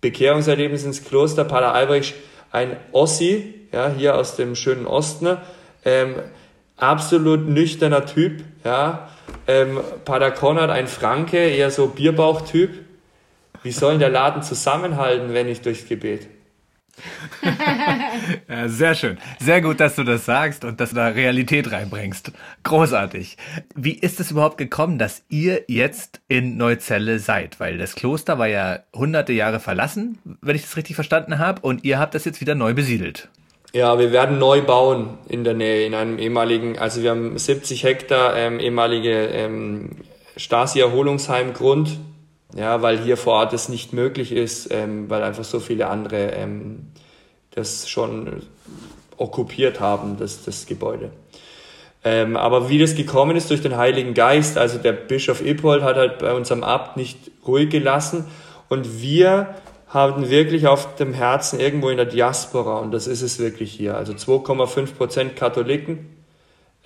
Bekehrungserlebnis ins Kloster, Pater Albrecht ein Ossi, ja, hier aus dem schönen Osten, ähm, absolut nüchterner Typ, ja, ähm, Pater Konrad, ein Franke, eher so Bierbauchtyp. Wie soll der Laden zusammenhalten, wenn nicht durchs Gebet? ja, sehr schön. Sehr gut, dass du das sagst und dass du da Realität reinbringst. Großartig. Wie ist es überhaupt gekommen, dass ihr jetzt in Neuzelle seid? Weil das Kloster war ja hunderte Jahre verlassen, wenn ich das richtig verstanden habe, und ihr habt das jetzt wieder neu besiedelt. Ja, wir werden neu bauen in der Nähe, in einem ehemaligen, also wir haben 70 Hektar ähm, ehemalige ähm, Stasi-Erholungsheim-Grund, ja, weil hier vor Ort es nicht möglich ist, ähm, weil einfach so viele andere ähm, das schon okkupiert haben, das, das Gebäude. Ähm, aber wie das gekommen ist durch den Heiligen Geist, also der Bischof Ippold hat halt bei unserem Abt nicht ruhig gelassen und wir haben wirklich auf dem Herzen irgendwo in der Diaspora, und das ist es wirklich hier, also 2,5 Prozent Katholiken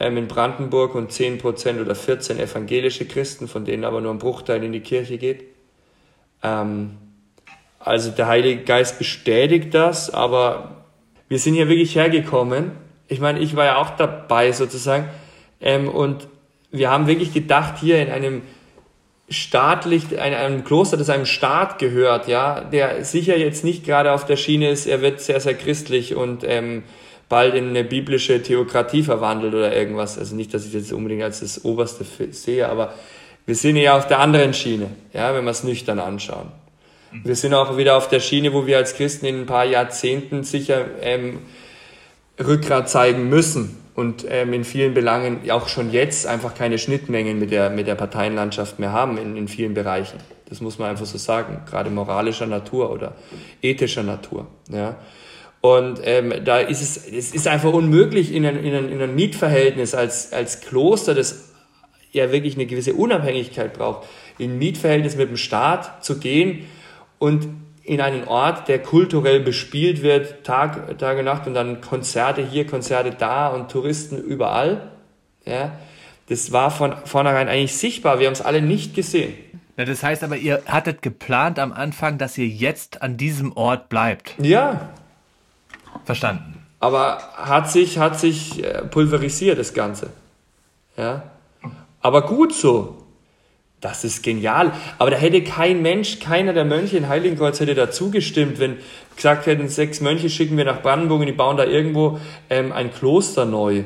ähm, in Brandenburg und 10 Prozent oder 14 evangelische Christen, von denen aber nur ein Bruchteil in die Kirche geht. Ähm, also der Heilige Geist bestätigt das, aber wir sind hier wirklich hergekommen. Ich meine, ich war ja auch dabei sozusagen ähm, und wir haben wirklich gedacht, hier in einem staatlich, einem Kloster, das einem Staat gehört, ja, der sicher jetzt nicht gerade auf der Schiene ist, er wird sehr, sehr christlich und ähm, bald in eine biblische Theokratie verwandelt oder irgendwas. Also nicht, dass ich das unbedingt als das Oberste sehe, aber wir sind eher auf der anderen Schiene, ja, wenn wir es nüchtern anschauen. Wir sind auch wieder auf der Schiene, wo wir als Christen in ein paar Jahrzehnten sicher ähm, Rückgrat zeigen müssen und ähm, in vielen Belangen auch schon jetzt einfach keine Schnittmengen mit der, mit der Parteienlandschaft mehr haben in, in vielen Bereichen. Das muss man einfach so sagen, gerade moralischer Natur oder ethischer Natur. Ja. Und ähm, da ist es, es ist einfach unmöglich in ein, in ein, in ein Mietverhältnis als, als Kloster, das ja wirklich eine gewisse Unabhängigkeit braucht, in Mietverhältnis mit dem Staat zu gehen und in einen Ort, der kulturell bespielt wird, Tag, Tag und Nacht und dann Konzerte hier, Konzerte da und Touristen überall. Ja, das war von vornherein eigentlich sichtbar. Wir haben es alle nicht gesehen. Ja, das heißt aber, ihr hattet geplant am Anfang, dass ihr jetzt an diesem Ort bleibt. Ja. Verstanden. Aber hat sich, hat sich äh, pulverisiert, das Ganze. Ja. Aber gut so das ist genial. Aber da hätte kein Mensch, keiner der Mönche in Heiligenkreuz hätte dazu gestimmt, wenn gesagt hätten, sechs Mönche schicken wir nach Brandenburg und die bauen da irgendwo ähm, ein Kloster neu.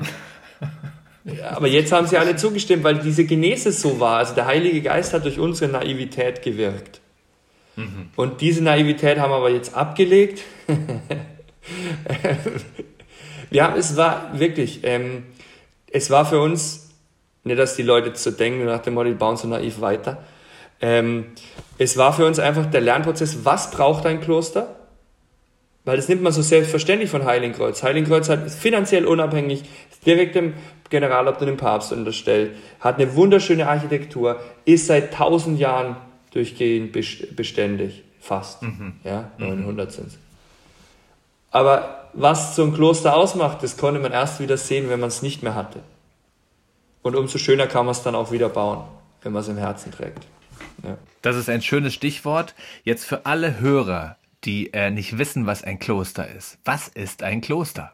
Aber jetzt haben sie alle zugestimmt, weil diese Genese so war. Also der Heilige Geist hat durch unsere Naivität gewirkt. Mhm. Und diese Naivität haben wir aber jetzt abgelegt. ja, es war wirklich, ähm, es war für uns nicht, dass die Leute zu denken nach dem Motto, die bauen so naiv weiter. Ähm, es war für uns einfach der Lernprozess, was braucht ein Kloster? Weil das nimmt man so selbstverständlich von Heiligenkreuz. Heiligenkreuz hat ist finanziell unabhängig, ist direkt dem Generalabt und dem Papst unterstellt, hat eine wunderschöne Architektur, ist seit tausend Jahren durchgehend beständig, fast. Mhm. Ja, 900 mhm. sind es. Aber was so ein Kloster ausmacht, das konnte man erst wieder sehen, wenn man es nicht mehr hatte. Und umso schöner kann man es dann auch wieder bauen, wenn man es im Herzen trägt. Ja. Das ist ein schönes Stichwort. Jetzt für alle Hörer, die äh, nicht wissen, was ein Kloster ist. Was ist ein Kloster?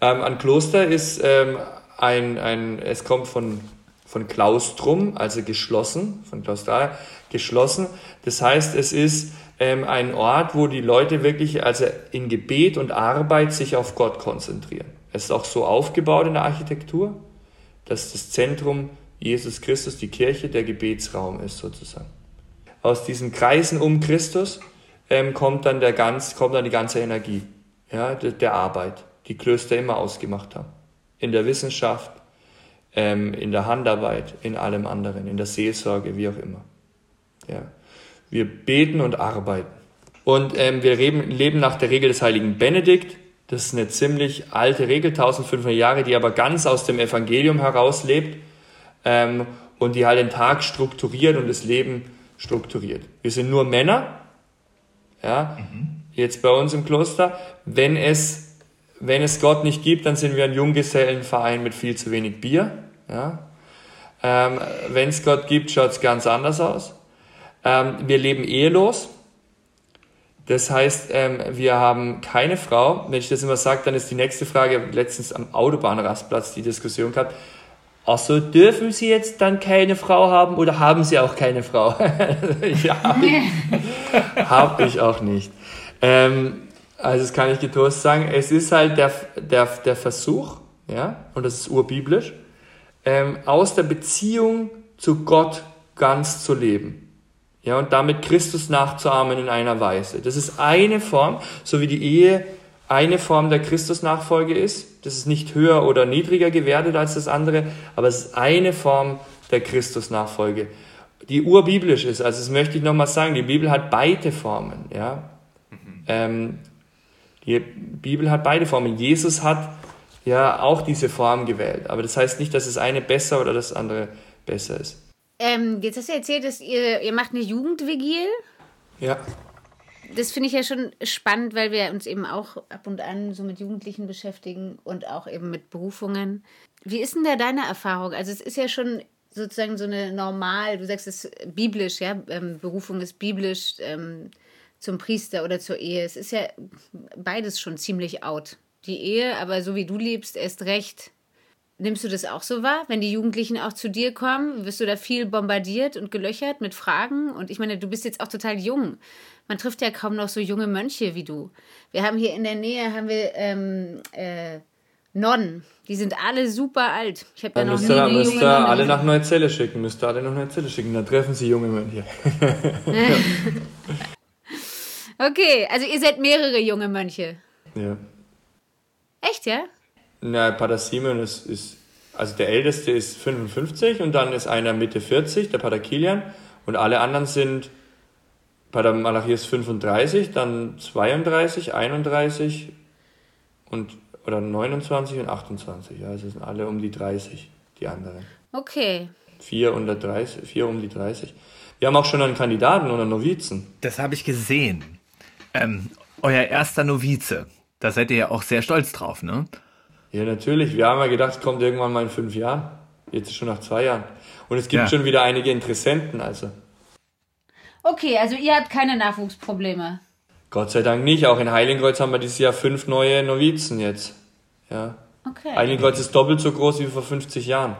Ähm, ein Kloster ist ähm, ein, ein, es kommt von, von Klaustrum, also geschlossen, von Klaustral, geschlossen. Das heißt, es ist ähm, ein Ort, wo die Leute wirklich also in Gebet und Arbeit sich auf Gott konzentrieren. Es ist auch so aufgebaut in der Architektur, dass das Zentrum Jesus Christus, die Kirche, der Gebetsraum ist sozusagen. Aus diesen Kreisen um Christus ähm, kommt, dann der ganz, kommt dann die ganze Energie ja, der, der Arbeit, die Klöster immer ausgemacht haben. In der Wissenschaft, ähm, in der Handarbeit, in allem anderen, in der Seelsorge, wie auch immer. Ja. Wir beten und arbeiten. Und ähm, wir leben, leben nach der Regel des heiligen Benedikt, das ist eine ziemlich alte Regel, 1500 Jahre, die aber ganz aus dem Evangelium herauslebt ähm, und die halt den Tag strukturiert und das Leben strukturiert. Wir sind nur Männer, ja, mhm. jetzt bei uns im Kloster. Wenn es, wenn es Gott nicht gibt, dann sind wir ein Junggesellenverein mit viel zu wenig Bier. Ja. Ähm, wenn es Gott gibt, schaut es ganz anders aus. Ähm, wir leben ehelos. Das heißt, ähm, wir haben keine Frau. Wenn ich das immer sage, dann ist die nächste Frage, letztens am Autobahnrastplatz die Diskussion gehabt. Ach so, dürfen Sie jetzt dann keine Frau haben oder haben Sie auch keine Frau? ja, habe ich, hab ich auch nicht. Ähm, also das kann ich getrost sagen. Es ist halt der, der, der Versuch, ja, und das ist urbiblisch, ähm, aus der Beziehung zu Gott ganz zu leben. Ja, und damit Christus nachzuahmen in einer Weise. Das ist eine Form, so wie die Ehe eine Form der Christusnachfolge ist. Das ist nicht höher oder niedriger gewertet als das andere, aber es ist eine Form der Christusnachfolge, die urbiblisch ist. Also das möchte ich nochmal sagen, die Bibel hat beide Formen. Ja? Mhm. Ähm, die Bibel hat beide Formen. Jesus hat ja auch diese Form gewählt, aber das heißt nicht, dass das eine besser oder das andere besser ist. Ähm, jetzt hast du erzählt, dass ihr, ihr macht eine Jugendvigil. Ja. Das finde ich ja schon spannend, weil wir uns eben auch ab und an so mit Jugendlichen beschäftigen und auch eben mit Berufungen. Wie ist denn da deine Erfahrung? Also es ist ja schon sozusagen so eine normal, du sagst es biblisch, ja, ähm, Berufung ist biblisch ähm, zum Priester oder zur Ehe. Es ist ja beides schon ziemlich out. Die Ehe, aber so wie du lebst, erst recht Nimmst du das auch so wahr, wenn die Jugendlichen auch zu dir kommen? Wirst du da viel bombardiert und gelöchert mit Fragen? Und ich meine, du bist jetzt auch total jung. Man trifft ja kaum noch so junge Mönche wie du. Wir haben hier in der Nähe haben wir ähm, äh, Nonnen. Die sind alle super alt. Ich habe ja noch nie eine müsst junge Nonne alle nach Neuzelle schicken. Müsst ihr alle nach Neuzelle schicken. Da treffen sie junge Mönche. okay, also ihr seid mehrere junge Mönche. Ja. Echt, ja? Na, Pater Simon ist, ist, also der Älteste ist 55 und dann ist einer Mitte 40, der Pater Kilian. Und alle anderen sind, Pater Malachias 35, dann 32, 31 und, oder 29 und 28. Ja, also sind alle um die 30, die anderen. Okay. Vier, unter 30, vier um die 30. Wir haben auch schon einen Kandidaten oder Novizen. Das habe ich gesehen. Ähm, euer erster Novize. Da seid ihr ja auch sehr stolz drauf, ne? Ja, natürlich. Wir haben ja gedacht, es kommt irgendwann mal in fünf Jahren. Jetzt schon nach zwei Jahren. Und es gibt ja. schon wieder einige Interessenten, also. Okay, also ihr habt keine Nachwuchsprobleme. Gott sei Dank nicht. Auch in Heiligenkreuz haben wir dieses Jahr fünf neue Novizen jetzt. Ja. Okay. Heiligenkreuz ist doppelt so groß wie vor 50 Jahren.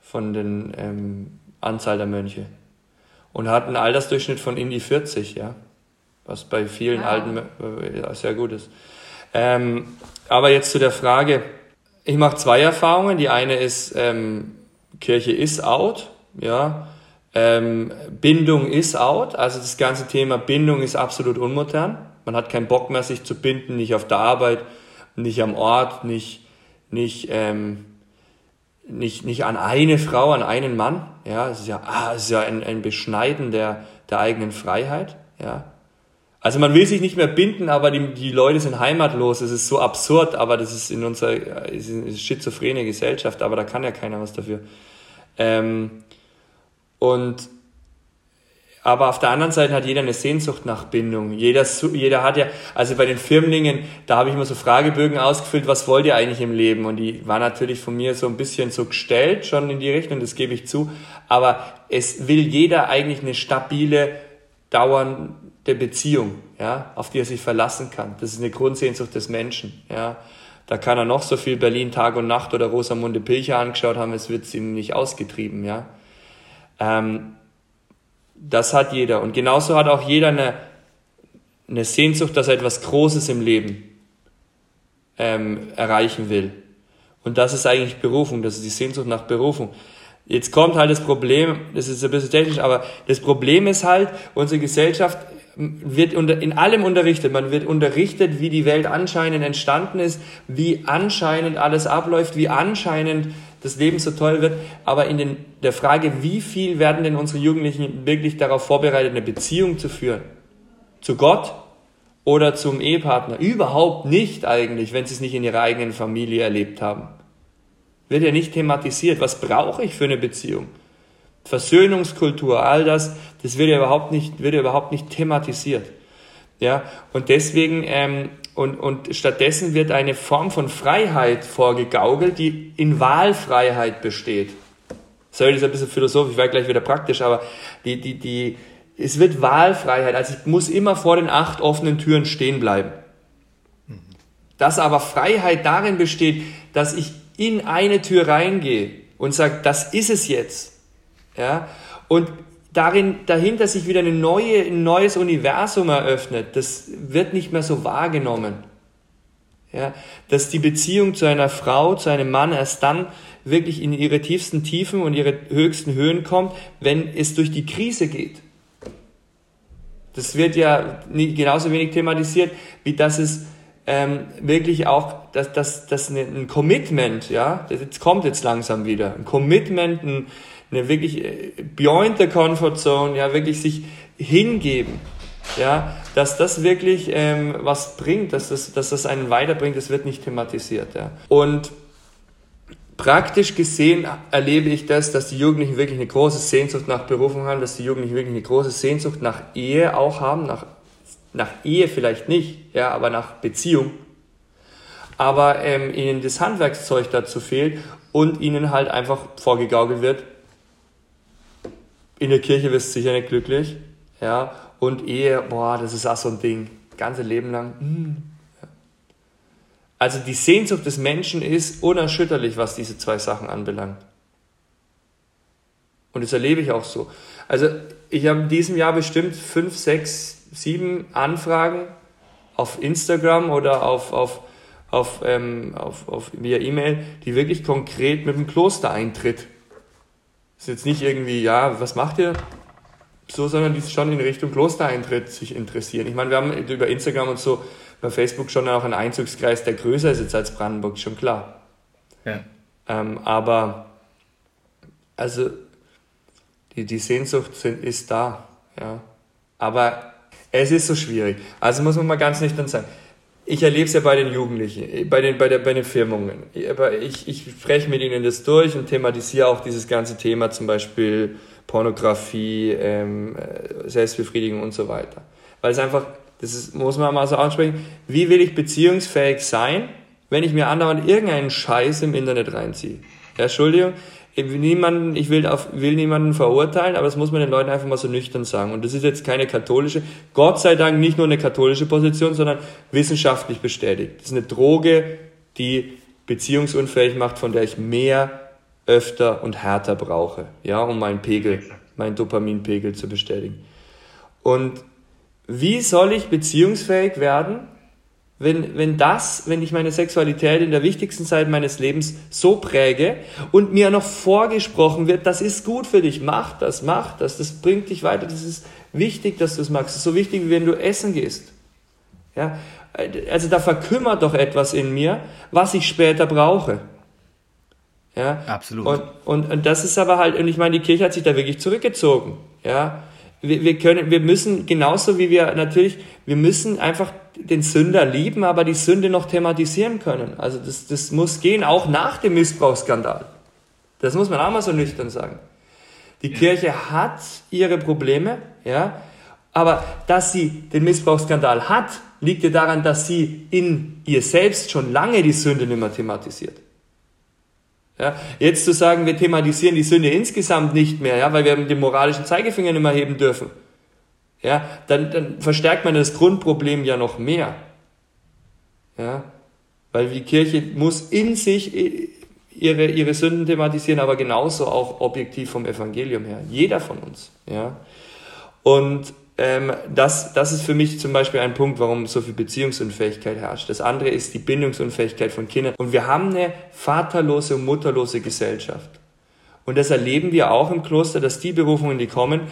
Von den ähm, Anzahl der Mönche. Und hat einen Altersdurchschnitt von in die 40, ja. Was bei vielen wow. alten äh, sehr gut ist. Ähm, aber jetzt zu der Frage. Ich mache zwei Erfahrungen. Die eine ist, ähm, Kirche ist out, ja. Ähm, Bindung ist out. Also das ganze Thema Bindung ist absolut unmodern. Man hat keinen Bock mehr, sich zu binden, nicht auf der Arbeit, nicht am Ort, nicht, nicht, ähm, nicht, nicht an eine Frau, an einen Mann. Ja, es ist ja, ah, es ist ja ein, ein Beschneiden der, der eigenen Freiheit. Ja, also man will sich nicht mehr binden, aber die, die Leute sind heimatlos. Es ist so absurd, aber das ist in unserer ist eine schizophrene Gesellschaft, aber da kann ja keiner was dafür. Ähm, und aber auf der anderen Seite hat jeder eine Sehnsucht nach Bindung. Jeder, jeder hat ja, also bei den Firmlingen, da habe ich immer so Fragebögen ausgefüllt, was wollt ihr eigentlich im Leben? Und die war natürlich von mir so ein bisschen so gestellt, schon in die Richtung, das gebe ich zu. Aber es will jeder eigentlich eine stabile, dauernde der Beziehung, ja, auf die er sich verlassen kann. Das ist eine Grundsehnsucht des Menschen, ja. Da kann er noch so viel Berlin Tag und Nacht oder Rosamunde Pilcher angeschaut haben, es wird ihm nicht ausgetrieben, ja. Ähm, das hat jeder. Und genauso hat auch jeder eine, eine Sehnsucht, dass er etwas Großes im Leben ähm, erreichen will. Und das ist eigentlich Berufung, das ist die Sehnsucht nach Berufung. Jetzt kommt halt das Problem, das ist ein bisschen technisch, aber das Problem ist halt, unsere Gesellschaft wird in allem unterrichtet. Man wird unterrichtet, wie die Welt anscheinend entstanden ist, wie anscheinend alles abläuft, wie anscheinend das Leben so toll wird. Aber in den, der Frage, wie viel werden denn unsere Jugendlichen wirklich darauf vorbereitet, eine Beziehung zu führen? Zu Gott oder zum Ehepartner? Überhaupt nicht eigentlich, wenn sie es nicht in ihrer eigenen Familie erlebt haben. Wird ja nicht thematisiert. Was brauche ich für eine Beziehung? Versöhnungskultur, all das, das wird ja überhaupt nicht, wird ja überhaupt nicht thematisiert. Ja, und deswegen, ähm, und, und stattdessen wird eine Form von Freiheit vorgegaukelt, die in Wahlfreiheit besteht. Sorry, das ist ein bisschen philosophisch, ich werde gleich wieder praktisch, aber die, die, die, es wird Wahlfreiheit. Also ich muss immer vor den acht offenen Türen stehen bleiben. Dass aber Freiheit darin besteht, dass ich in eine Tür reingehe und sage, das ist es jetzt. Ja? Und darin, dahinter sich wieder eine neue, ein neues Universum eröffnet, das wird nicht mehr so wahrgenommen. Ja? Dass die Beziehung zu einer Frau, zu einem Mann erst dann wirklich in ihre tiefsten Tiefen und ihre höchsten Höhen kommt, wenn es durch die Krise geht. Das wird ja genauso wenig thematisiert, wie dass es ähm, wirklich auch, dass, dass, dass ein Commitment, ja, das kommt jetzt langsam wieder, ein Commitment, ein, eine wirklich äh, beyond the comfort zone, ja, wirklich sich hingeben, ja, dass das wirklich ähm, was bringt, dass das, dass das einen weiterbringt, das wird nicht thematisiert, ja. Und praktisch gesehen erlebe ich das, dass die Jugendlichen wirklich eine große Sehnsucht nach Berufung haben, dass die Jugendlichen wirklich eine große Sehnsucht nach Ehe auch haben, nach, nach Ehe vielleicht nicht, ja, aber nach Beziehung. Aber ähm, ihnen das Handwerkszeug dazu fehlt und ihnen halt einfach vorgegaukelt wird, in der Kirche wirst du sicher nicht glücklich, ja, und Ehe, boah, das ist auch so ein Ding, ganze Leben lang, mh, hm, also die Sehnsucht des Menschen ist unerschütterlich, was diese zwei Sachen anbelangt. Und das erlebe ich auch so. Also ich habe in diesem Jahr bestimmt fünf, sechs, sieben Anfragen auf Instagram oder auf, auf, auf, ähm, auf, auf via E-Mail, die wirklich konkret mit dem Klostereintritt. Ist jetzt nicht irgendwie, ja, was macht ihr? So, sondern die schon in Richtung Klostereintritt sich interessieren. Ich meine, wir haben über Instagram und so bei Facebook schon auch ein Einzugskreis, der größer ist jetzt als Brandenburg, schon klar. Ja. Ähm, aber also die, die Sehnsucht sind, ist da. Ja. Aber es ist so schwierig. Also muss man mal ganz nüchtern sagen. Ich erlebe es ja bei den Jugendlichen, bei den, bei, der, bei den Firmungen. Ich, ich spreche mit ihnen das durch und thematisiere auch dieses ganze Thema, zum Beispiel Pornografie, ähm, äh, Selbstbefriedigung und so weiter. Weil es einfach das ist, muss man mal so ansprechen, wie will ich beziehungsfähig sein, wenn ich mir andauernd irgendeinen Scheiß im Internet reinziehe. Ja, Entschuldigung, ich will, niemanden, ich will, auf, will niemanden verurteilen, aber das muss man den Leuten einfach mal so nüchtern sagen. Und das ist jetzt keine katholische, Gott sei Dank nicht nur eine katholische Position, sondern wissenschaftlich bestätigt. Das ist eine Droge, die beziehungsunfähig macht, von der ich mehr, öfter und härter brauche, ja, um meinen Pegel, meinen Dopaminpegel zu bestätigen. Und wie soll ich beziehungsfähig werden, wenn, wenn das, wenn ich meine Sexualität in der wichtigsten Zeit meines Lebens so präge und mir noch vorgesprochen wird, das ist gut für dich, mach das, mach das, das bringt dich weiter, das ist wichtig, dass du es magst, das ist so wichtig, wie wenn du essen gehst. Ja, also da verkümmert doch etwas in mir, was ich später brauche. Ja, absolut. Und, und, und das ist aber halt, und ich meine, die Kirche hat sich da wirklich zurückgezogen. Ja, wir, wir können, wir müssen genauso wie wir natürlich, wir müssen einfach den Sünder lieben, aber die Sünde noch thematisieren können. Also das, das muss gehen, auch nach dem Missbrauchsskandal. Das muss man auch mal so nüchtern sagen. Die ja. Kirche hat ihre Probleme, ja, aber dass sie den Missbrauchsskandal hat, liegt ja daran, dass sie in ihr selbst schon lange die Sünde nicht mehr thematisiert. Ja, jetzt zu sagen, wir thematisieren die Sünde insgesamt nicht mehr, ja, weil wir den moralischen Zeigefinger nicht mehr heben dürfen, ja, dann, dann verstärkt man das Grundproblem ja noch mehr. Ja, weil die Kirche muss in sich ihre, ihre Sünden thematisieren, aber genauso auch objektiv vom Evangelium her. Jeder von uns. Ja. Und ähm, das, das ist für mich zum Beispiel ein Punkt, warum so viel Beziehungsunfähigkeit herrscht. Das andere ist die Bindungsunfähigkeit von Kindern. Und wir haben eine vaterlose und mutterlose Gesellschaft. Und das erleben wir auch im Kloster, dass die Berufungen, die kommen,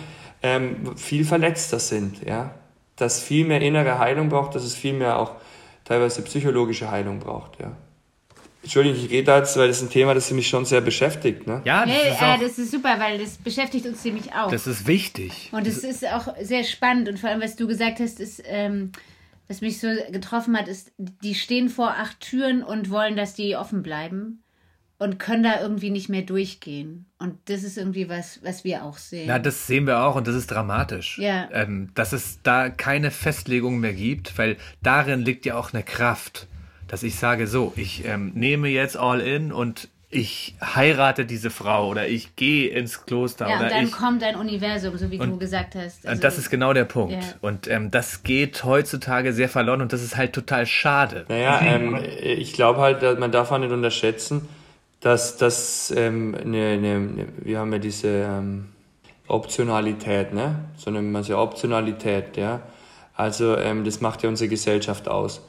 ähm, viel verletzter sind. Ja? Dass viel mehr innere Heilung braucht, dass es viel mehr auch teilweise psychologische Heilung braucht. Ja? Entschuldigung, ich rede jetzt, weil das ist ein Thema, das mich schon sehr beschäftigt. Ne? Ja, das, nee, ist auch, äh, das ist super, weil das beschäftigt uns nämlich auch. Das ist wichtig. Und es ist auch sehr spannend. Und vor allem, was du gesagt hast, ist, ähm, was mich so getroffen hat, ist, die stehen vor acht Türen und wollen, dass die offen bleiben und können da irgendwie nicht mehr durchgehen. Und das ist irgendwie was, was wir auch sehen. Na, das sehen wir auch und das ist dramatisch. Ja. Ähm, dass es da keine Festlegung mehr gibt, weil darin liegt ja auch eine Kraft dass ich sage, so, ich ähm, nehme jetzt all in und ich heirate diese Frau oder ich gehe ins Kloster. Ja, oder und dann ich, kommt ein Universum, so wie du gesagt hast. Also, und das ist genau der Punkt. Ja. Und ähm, das geht heutzutage sehr verloren und das ist halt total schade. Naja, ähm, ich glaube halt, dass man darf auch nicht unterschätzen, dass das ähm, eine, eine, eine, wir haben ja diese ähm, Optionalität, ne? So nennt man es ja Optionalität, ja. Also ähm, das macht ja unsere Gesellschaft aus.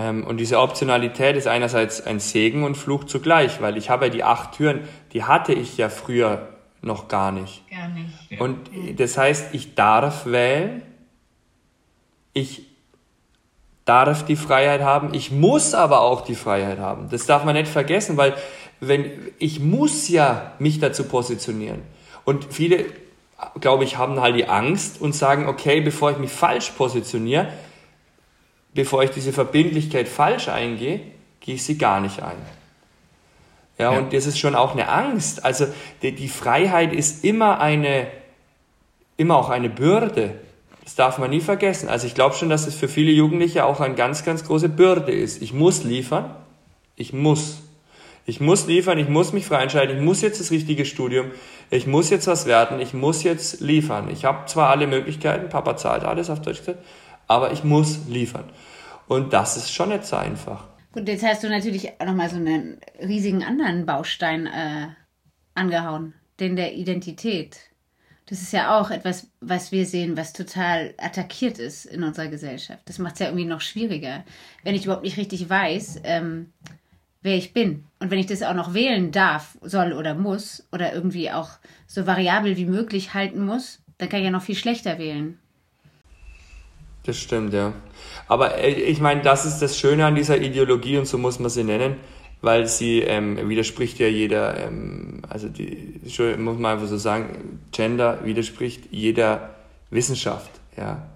Ähm, und diese Optionalität ist einerseits ein Segen und Fluch zugleich, weil ich habe ja die acht Türen, die hatte ich ja früher noch gar nicht. Gar nicht. Und das heißt, ich darf wählen, ich darf die Freiheit haben, ich muss aber auch die Freiheit haben. Das darf man nicht vergessen, weil wenn ich muss ja mich dazu positionieren. Und viele, glaube ich, haben halt die Angst und sagen, okay, bevor ich mich falsch positioniere, bevor ich diese Verbindlichkeit falsch eingehe, gehe ich sie gar nicht ein. Ja, Ja. und das ist schon auch eine Angst. Also die, die Freiheit ist immer eine, immer auch eine Bürde. Das darf man nie vergessen. Also ich glaube schon, dass es für viele Jugendliche auch eine ganz, ganz große Bürde ist. Ich muss liefern. Ich muss. Ich muss liefern, ich muss mich frei entscheiden, ich muss jetzt das richtige Studium, ich muss jetzt was werden, ich muss jetzt liefern. Ich habe zwar alle Möglichkeiten, Papa zahlt alles auf Deutsch gesagt, aber ich muss liefern. Und das ist schon nicht so einfach. Gut, jetzt hast du natürlich nochmal so einen riesigen anderen Baustein äh, angehauen, den der Identität. Das ist ja auch etwas, was wir sehen, was total attackiert ist in unserer Gesellschaft. Das macht es ja irgendwie noch schwieriger, wenn ich überhaupt nicht richtig weiß, ähm, wer ich bin. Und wenn ich das auch noch wählen darf, soll oder muss, oder irgendwie auch so variabel wie möglich halten muss, dann kann ich ja noch viel schlechter wählen. Das stimmt, ja. Aber äh, ich meine, das ist das Schöne an dieser Ideologie und so muss man sie nennen, weil sie ähm, widerspricht ja jeder, ähm, also die, muss man einfach so sagen, Gender widerspricht jeder Wissenschaft, ja.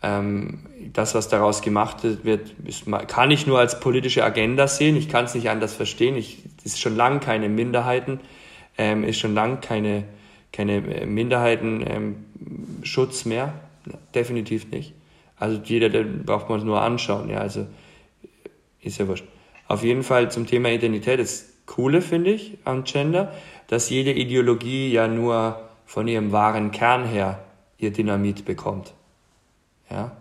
Ähm, das, was daraus gemacht wird, ist, kann ich nur als politische Agenda sehen. Ich kann es nicht anders verstehen. Ich, ist schon lange keine Minderheiten, ähm, ist schon lange keine, keine Minderheitenschutz ähm, mehr. Definitiv nicht. Also jeder, der braucht man es nur anschauen. Ja, also ist ja wurscht. Auf jeden Fall zum Thema Identität. Das Coole finde ich am Gender, dass jede Ideologie ja nur von ihrem wahren Kern her ihr Dynamit bekommt. Ja,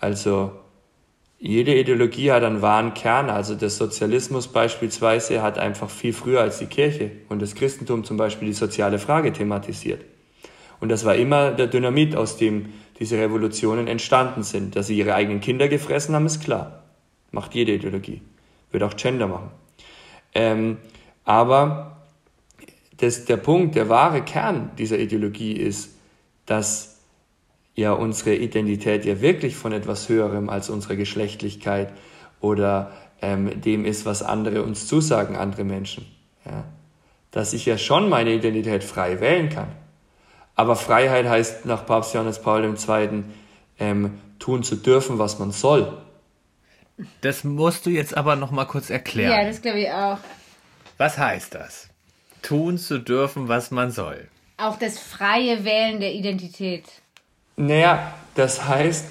also jede Ideologie hat einen wahren Kern. Also der Sozialismus beispielsweise hat einfach viel früher als die Kirche und das Christentum zum Beispiel die soziale Frage thematisiert. Und das war immer der Dynamit, aus dem diese Revolutionen entstanden sind. Dass sie ihre eigenen Kinder gefressen haben, ist klar. Macht jede Ideologie. Wird auch Gender machen. Ähm, aber das, der Punkt, der wahre Kern dieser Ideologie ist, dass ja unsere Identität ja wirklich von etwas Höherem als unserer Geschlechtlichkeit oder ähm, dem ist, was andere uns zusagen, andere Menschen. Ja? Dass ich ja schon meine Identität frei wählen kann. Aber Freiheit heißt nach Papst Johannes Paul II. Ähm, tun zu dürfen, was man soll. Das musst du jetzt aber noch mal kurz erklären. Ja, das glaube ich auch. Was heißt das? Tun zu dürfen, was man soll. Auch das freie Wählen der Identität. Naja, das heißt,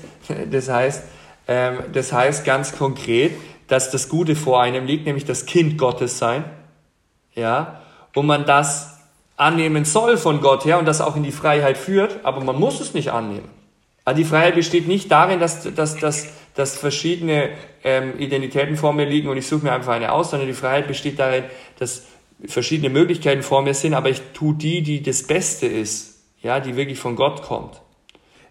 das heißt, ähm, das heißt ganz konkret, dass das Gute vor einem liegt, nämlich das Kind Gottes sein, ja, und man das annehmen soll von Gott her und das auch in die Freiheit führt, aber man muss es nicht annehmen. Also die Freiheit besteht nicht darin, dass, dass, dass, dass verschiedene ähm, Identitäten vor mir liegen und ich suche mir einfach eine aus, sondern die Freiheit besteht darin, dass verschiedene Möglichkeiten vor mir sind, aber ich tue die, die das Beste ist, ja, die wirklich von Gott kommt.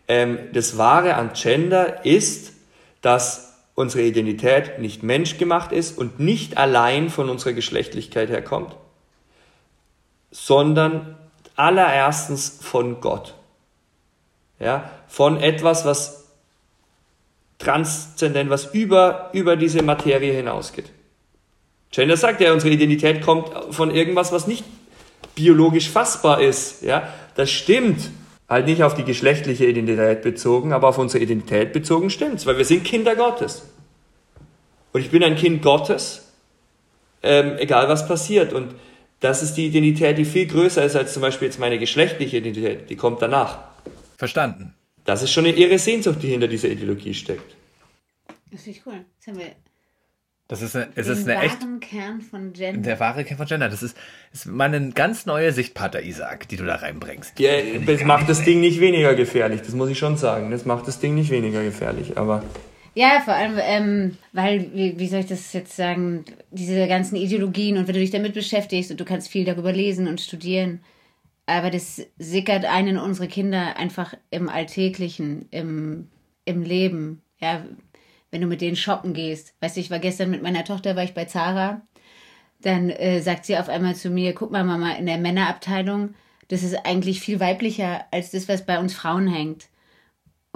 Ähm, das Wahre an Gender ist, dass unsere Identität nicht menschgemacht ist und nicht allein von unserer Geschlechtlichkeit herkommt, sondern allererstens von Gott. Ja, von etwas, was transzendent, was über, über diese Materie hinausgeht. Gender sagt ja, unsere Identität kommt von irgendwas, was nicht biologisch fassbar ist. Ja, das stimmt. Halt nicht auf die geschlechtliche Identität bezogen, aber auf unsere Identität bezogen stimmt's, weil wir sind Kinder Gottes. Und ich bin ein Kind Gottes, ähm, egal was passiert. Und das ist die Identität, die viel größer ist als zum Beispiel jetzt meine geschlechtliche Identität. Die kommt danach. Verstanden. Das ist schon eine irre Sehnsucht, die hinter dieser Ideologie steckt. Das finde ich cool. Jetzt haben wir Das ist eine, es ist eine echt. Kern von Gender. Der wahre Kern von Gender. Das ist, ist mal eine ganz neue Sicht, Pater Isaac, die du da reinbringst. Ja, das macht das Ding nicht weniger gefährlich, das muss ich schon sagen. Das macht das Ding nicht weniger gefährlich, aber. Ja, vor allem, ähm, weil, wie, wie soll ich das jetzt sagen, diese ganzen Ideologien und wenn du dich damit beschäftigst und du kannst viel darüber lesen und studieren, aber das sickert einen in unsere Kinder einfach im Alltäglichen, im, im Leben. Ja, wenn du mit denen shoppen gehst. Weißt du, ich war gestern mit meiner Tochter, war ich bei Zara. Dann äh, sagt sie auf einmal zu mir, guck mal, Mama, in der Männerabteilung, das ist eigentlich viel weiblicher als das, was bei uns Frauen hängt.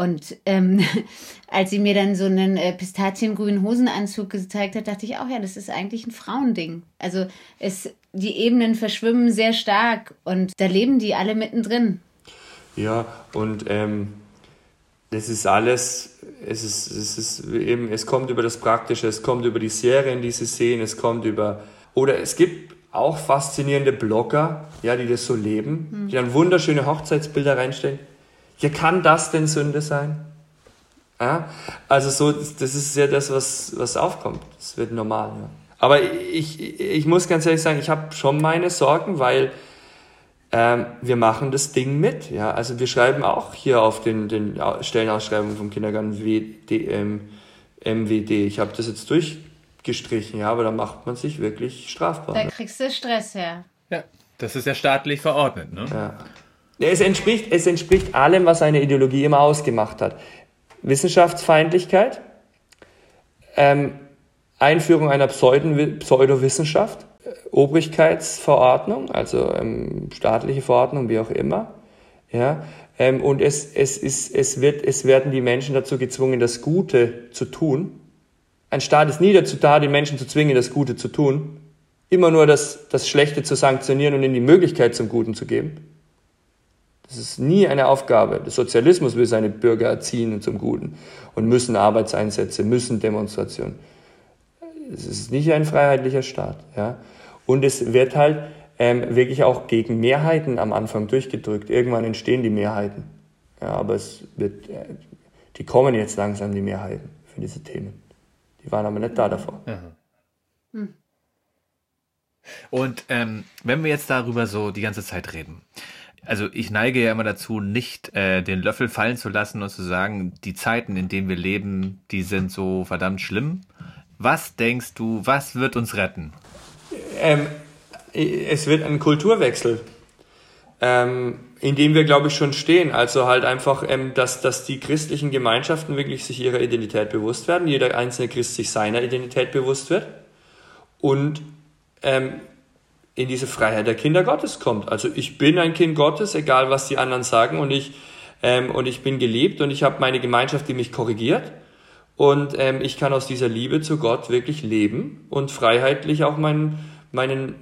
Und ähm, als sie mir dann so einen äh, pistaziengrünen Hosenanzug gezeigt hat, dachte ich auch, ja, das ist eigentlich ein Frauending. Also es, die Ebenen verschwimmen sehr stark und da leben die alle mittendrin. Ja, und ähm, das ist alles, es ist, es ist eben, es kommt über das Praktische, es kommt über die Serien, die sie sehen, es kommt über, oder es gibt auch faszinierende Blogger, ja, die das so leben, hm. die dann wunderschöne Hochzeitsbilder reinstellen. Ja, kann das denn Sünde sein? Ja? Also so, das ist ja das, was, was aufkommt. Das wird normal. Ja. Aber ich, ich muss ganz ehrlich sagen, ich habe schon meine Sorgen, weil ähm, wir machen das Ding mit. Ja? Also wir schreiben auch hier auf den, den Stellenausschreibungen vom Kindergarten WD, ähm, MWD. Ich habe das jetzt durchgestrichen, ja, aber da macht man sich wirklich strafbar. Da kriegst du Stress her. Ja, das ist ja staatlich verordnet. Ne? Ja. Es entspricht, es entspricht allem, was eine Ideologie immer ausgemacht hat. Wissenschaftsfeindlichkeit, ähm, Einführung einer Pseudowissenschaft, Obrigkeitsverordnung, also ähm, staatliche Verordnung, wie auch immer. Ja, ähm, und es, es, ist, es, wird, es werden die Menschen dazu gezwungen, das Gute zu tun. Ein Staat ist nie dazu da, den Menschen zu zwingen, das Gute zu tun. Immer nur das, das Schlechte zu sanktionieren und ihnen die Möglichkeit zum Guten zu geben. Das ist nie eine Aufgabe. Der Sozialismus will seine Bürger erziehen zum Guten und müssen Arbeitseinsätze, müssen Demonstrationen. Es ist nicht ein freiheitlicher Staat. Ja? Und es wird halt ähm, wirklich auch gegen Mehrheiten am Anfang durchgedrückt. Irgendwann entstehen die Mehrheiten. Ja, aber es wird, äh, die kommen jetzt langsam, die Mehrheiten für diese Themen. Die waren aber nicht da davor. Hm. Und ähm, wenn wir jetzt darüber so die ganze Zeit reden, also ich neige ja immer dazu, nicht äh, den Löffel fallen zu lassen und zu sagen, die Zeiten, in denen wir leben, die sind so verdammt schlimm. Was denkst du, was wird uns retten? Ähm, es wird ein Kulturwechsel, ähm, in dem wir, glaube ich, schon stehen. Also halt einfach, ähm, dass, dass die christlichen Gemeinschaften wirklich sich ihrer Identität bewusst werden, jeder einzelne Christ sich seiner Identität bewusst wird und ähm, in diese Freiheit der Kinder Gottes kommt. Also ich bin ein Kind Gottes, egal was die anderen sagen, und ich, ähm, und ich bin geliebt und ich habe meine Gemeinschaft, die mich korrigiert. Und ähm, ich kann aus dieser Liebe zu Gott wirklich leben und freiheitlich auch meinen, meinen,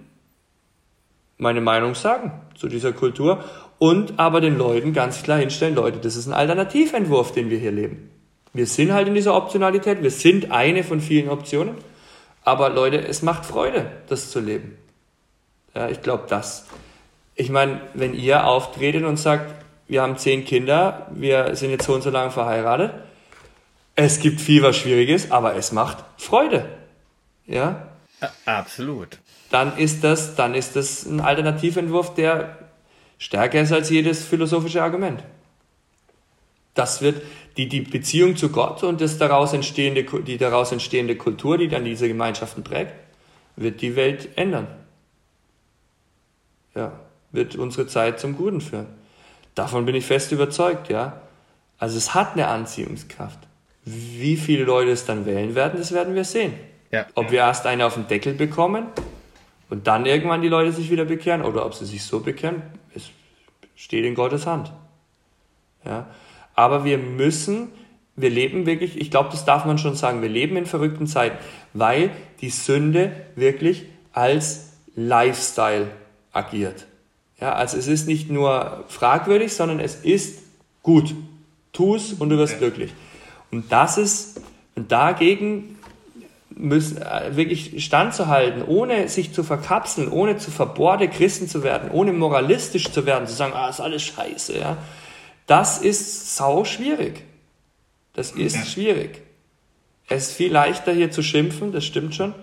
meine Meinung sagen zu dieser Kultur und aber den Leuten ganz klar hinstellen, Leute, das ist ein Alternativentwurf, den wir hier leben. Wir sind halt in dieser Optionalität, wir sind eine von vielen Optionen, aber Leute, es macht Freude, das zu leben. Ja, ich glaube, das. Ich meine, wenn ihr auftretet und sagt, wir haben zehn Kinder, wir sind jetzt so und so lange verheiratet, es gibt viel, was Schwieriges, aber es macht Freude. Ja? Absolut. Dann ist das, dann ist das ein Alternativentwurf, der stärker ist als jedes philosophische Argument. Das wird die, die Beziehung zu Gott und das daraus entstehende, die daraus entstehende Kultur, die dann diese Gemeinschaften prägt, wird die Welt ändern ja, wird unsere Zeit zum Guten führen. Davon bin ich fest überzeugt, ja. Also es hat eine Anziehungskraft. Wie viele Leute es dann wählen werden, das werden wir sehen. Ja. Ob wir erst eine auf den Deckel bekommen und dann irgendwann die Leute sich wieder bekehren oder ob sie sich so bekehren, es steht in Gottes Hand. Ja. Aber wir müssen, wir leben wirklich, ich glaube, das darf man schon sagen, wir leben in verrückten Zeiten, weil die Sünde wirklich als Lifestyle agiert. Ja, also es ist nicht nur fragwürdig, sondern es ist gut. Tu es und du wirst glücklich. Und das ist, und dagegen müssen, äh, wirklich standzuhalten, ohne sich zu verkapseln, ohne zu verbohrte Christen zu werden, ohne moralistisch zu werden, zu sagen, ah, ist alles scheiße, ja. Das ist sau schwierig. Das ist schwierig. Es ist viel leichter hier zu schimpfen, das stimmt schon.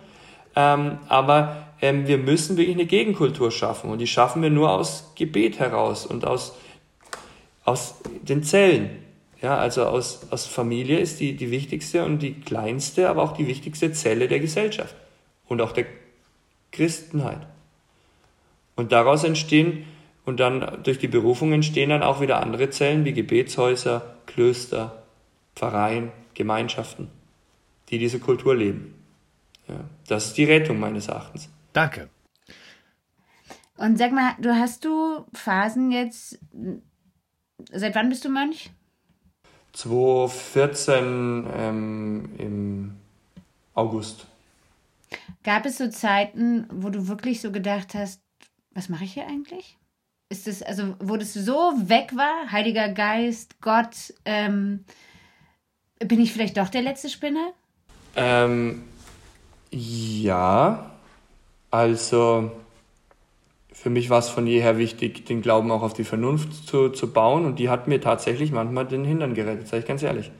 Ähm, aber ähm, wir müssen wirklich eine Gegenkultur schaffen und die schaffen wir nur aus Gebet heraus und aus, aus den Zellen. Ja, also aus, aus Familie ist die, die wichtigste und die kleinste, aber auch die wichtigste Zelle der Gesellschaft und auch der Christenheit. Und daraus entstehen und dann durch die Berufung entstehen dann auch wieder andere Zellen wie Gebetshäuser, Klöster, Pfarreien, Gemeinschaften, die diese Kultur leben. Ja, das ist die Rettung meines Erachtens. Danke. Und sag mal, du hast du Phasen jetzt. Seit wann bist du Mönch? 2014 ähm, im August. Gab es so Zeiten, wo du wirklich so gedacht hast, was mache ich hier eigentlich? Ist es, also, wo das so weg war, Heiliger Geist, Gott, ähm, bin ich vielleicht doch der letzte Spinner? Ähm, ja, also für mich war es von jeher wichtig, den Glauben auch auf die Vernunft zu, zu bauen und die hat mir tatsächlich manchmal den Hintern gerettet, sage ich ganz ehrlich.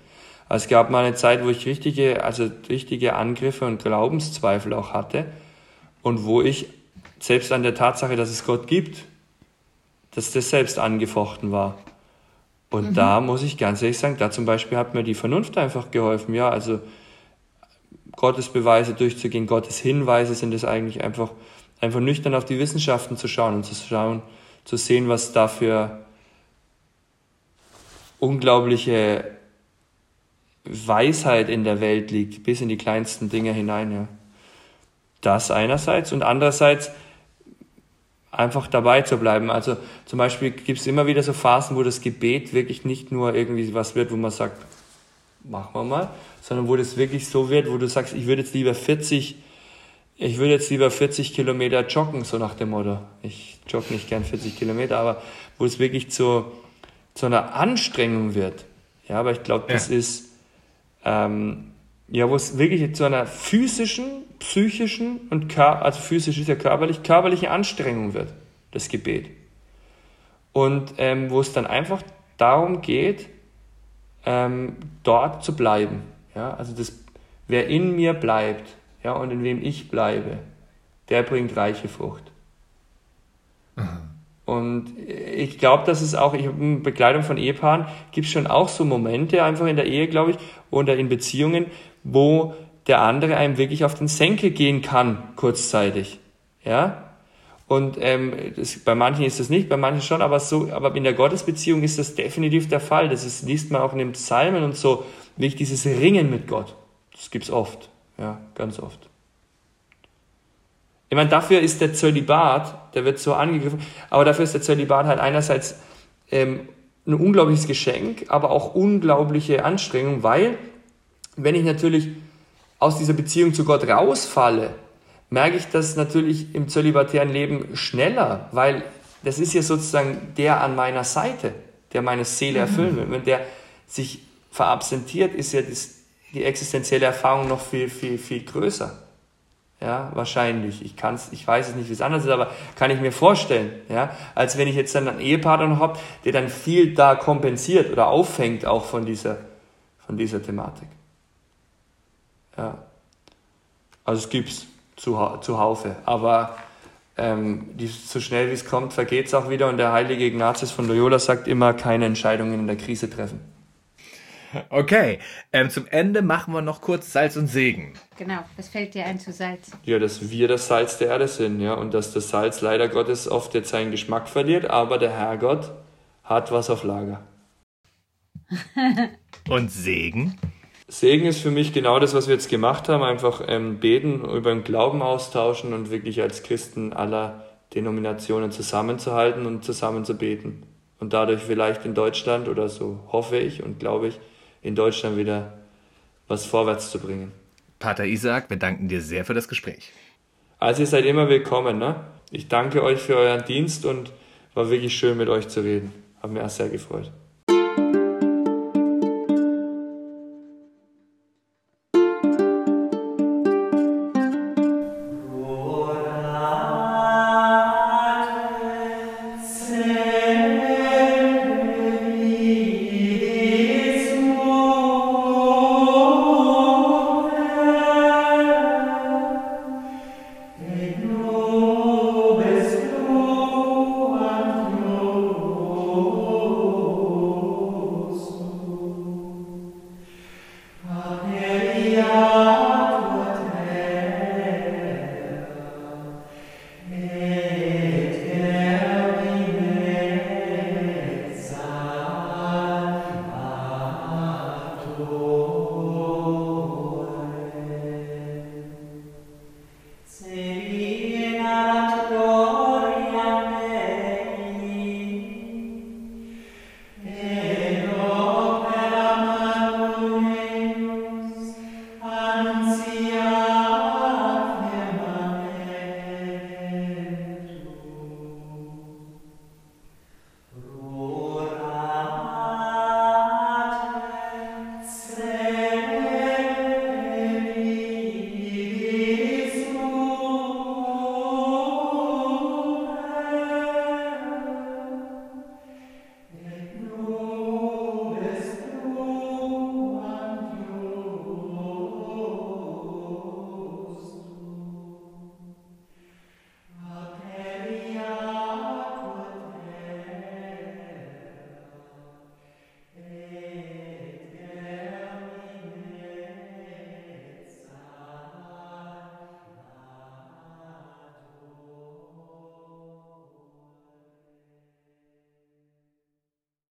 Also es gab mal eine Zeit, wo ich richtige, also richtige Angriffe und Glaubenszweifel auch hatte und wo ich selbst an der Tatsache, dass es Gott gibt, dass das selbst angefochten war. Und mhm. da muss ich ganz ehrlich sagen, da zum Beispiel hat mir die Vernunft einfach geholfen. Ja, also Gottes Beweise durchzugehen, Gottes Hinweise sind es eigentlich einfach, einfach nüchtern auf die Wissenschaften zu schauen und zu schauen, zu sehen, was da für unglaubliche Weisheit in der Welt liegt, bis in die kleinsten Dinge hinein. Ja. Das einerseits und andererseits einfach dabei zu bleiben. Also zum Beispiel gibt es immer wieder so Phasen, wo das Gebet wirklich nicht nur irgendwie was wird, wo man sagt, machen wir mal, sondern wo das wirklich so wird, wo du sagst, ich würde jetzt lieber 40, ich würde jetzt lieber 40 Kilometer joggen, so nach dem Motto. Ich jogge nicht gern 40 Kilometer, aber wo es wirklich zu, zu einer Anstrengung wird. Ja, aber ich glaube, das ja. ist, ähm, ja, wo es wirklich zu einer physischen, psychischen und also physisch ist ja körperlich, körperliche Anstrengung wird, das Gebet. Und ähm, wo es dann einfach darum geht, ähm, dort zu bleiben. Ja, also das, wer in mir bleibt, ja, und in wem ich bleibe, der bringt reiche Frucht. Aha. Und ich glaube, dass es auch, ich habe in Begleitung von Ehepaaren, gibt es schon auch so Momente einfach in der Ehe, glaube ich, oder in Beziehungen, wo der andere einem wirklich auf den Senkel gehen kann, kurzzeitig. Ja? Und ähm, das, bei manchen ist das nicht, bei manchen schon, aber so, aber in der Gottesbeziehung ist das definitiv der Fall. Das ist, liest man auch in den Psalmen und so, wirklich dieses Ringen mit Gott. Das gibt's oft, ja, ganz oft. Ich meine, dafür ist der Zölibat, der wird so angegriffen, aber dafür ist der Zölibat halt einerseits ähm, ein unglaubliches Geschenk, aber auch unglaubliche Anstrengung, weil wenn ich natürlich aus dieser Beziehung zu Gott rausfalle, merke ich das natürlich im zölibatären Leben schneller, weil das ist ja sozusagen der an meiner Seite, der meine Seele erfüllen will. Wenn der sich verabsentiert, ist ja die existenzielle Erfahrung noch viel, viel, viel größer. Ja, wahrscheinlich. Ich kann's, ich weiß es nicht, wie es anders ist, aber kann ich mir vorstellen, ja, als wenn ich jetzt dann einen Ehepartner noch habe, der dann viel da kompensiert oder auffängt auch von dieser, von dieser Thematik. Ja. Also es gibt's zu, zuhaufe. Aber ähm, die, so schnell wie es kommt, vergeht es auch wieder. Und der heilige Ignatius von Loyola sagt immer, keine Entscheidungen in der Krise treffen. Okay, ähm, zum Ende machen wir noch kurz Salz und Segen. Genau, was fällt dir ein zu Salz? Ja, dass wir das Salz der Erde sind, ja, und dass das Salz leider Gottes oft jetzt seinen Geschmack verliert, aber der Herrgott hat was auf Lager. und Segen? Segen ist für mich genau das, was wir jetzt gemacht haben, einfach ähm, beten, über den Glauben austauschen und wirklich als Christen aller Denominationen zusammenzuhalten und zusammen zu beten. Und dadurch vielleicht in Deutschland oder so hoffe ich und glaube ich, in Deutschland wieder was vorwärts zu bringen. Pater Isaac, wir danken dir sehr für das Gespräch. Also ihr seid immer willkommen. Ne? Ich danke euch für euren Dienst und war wirklich schön mit euch zu reden. Hat mir auch sehr gefreut.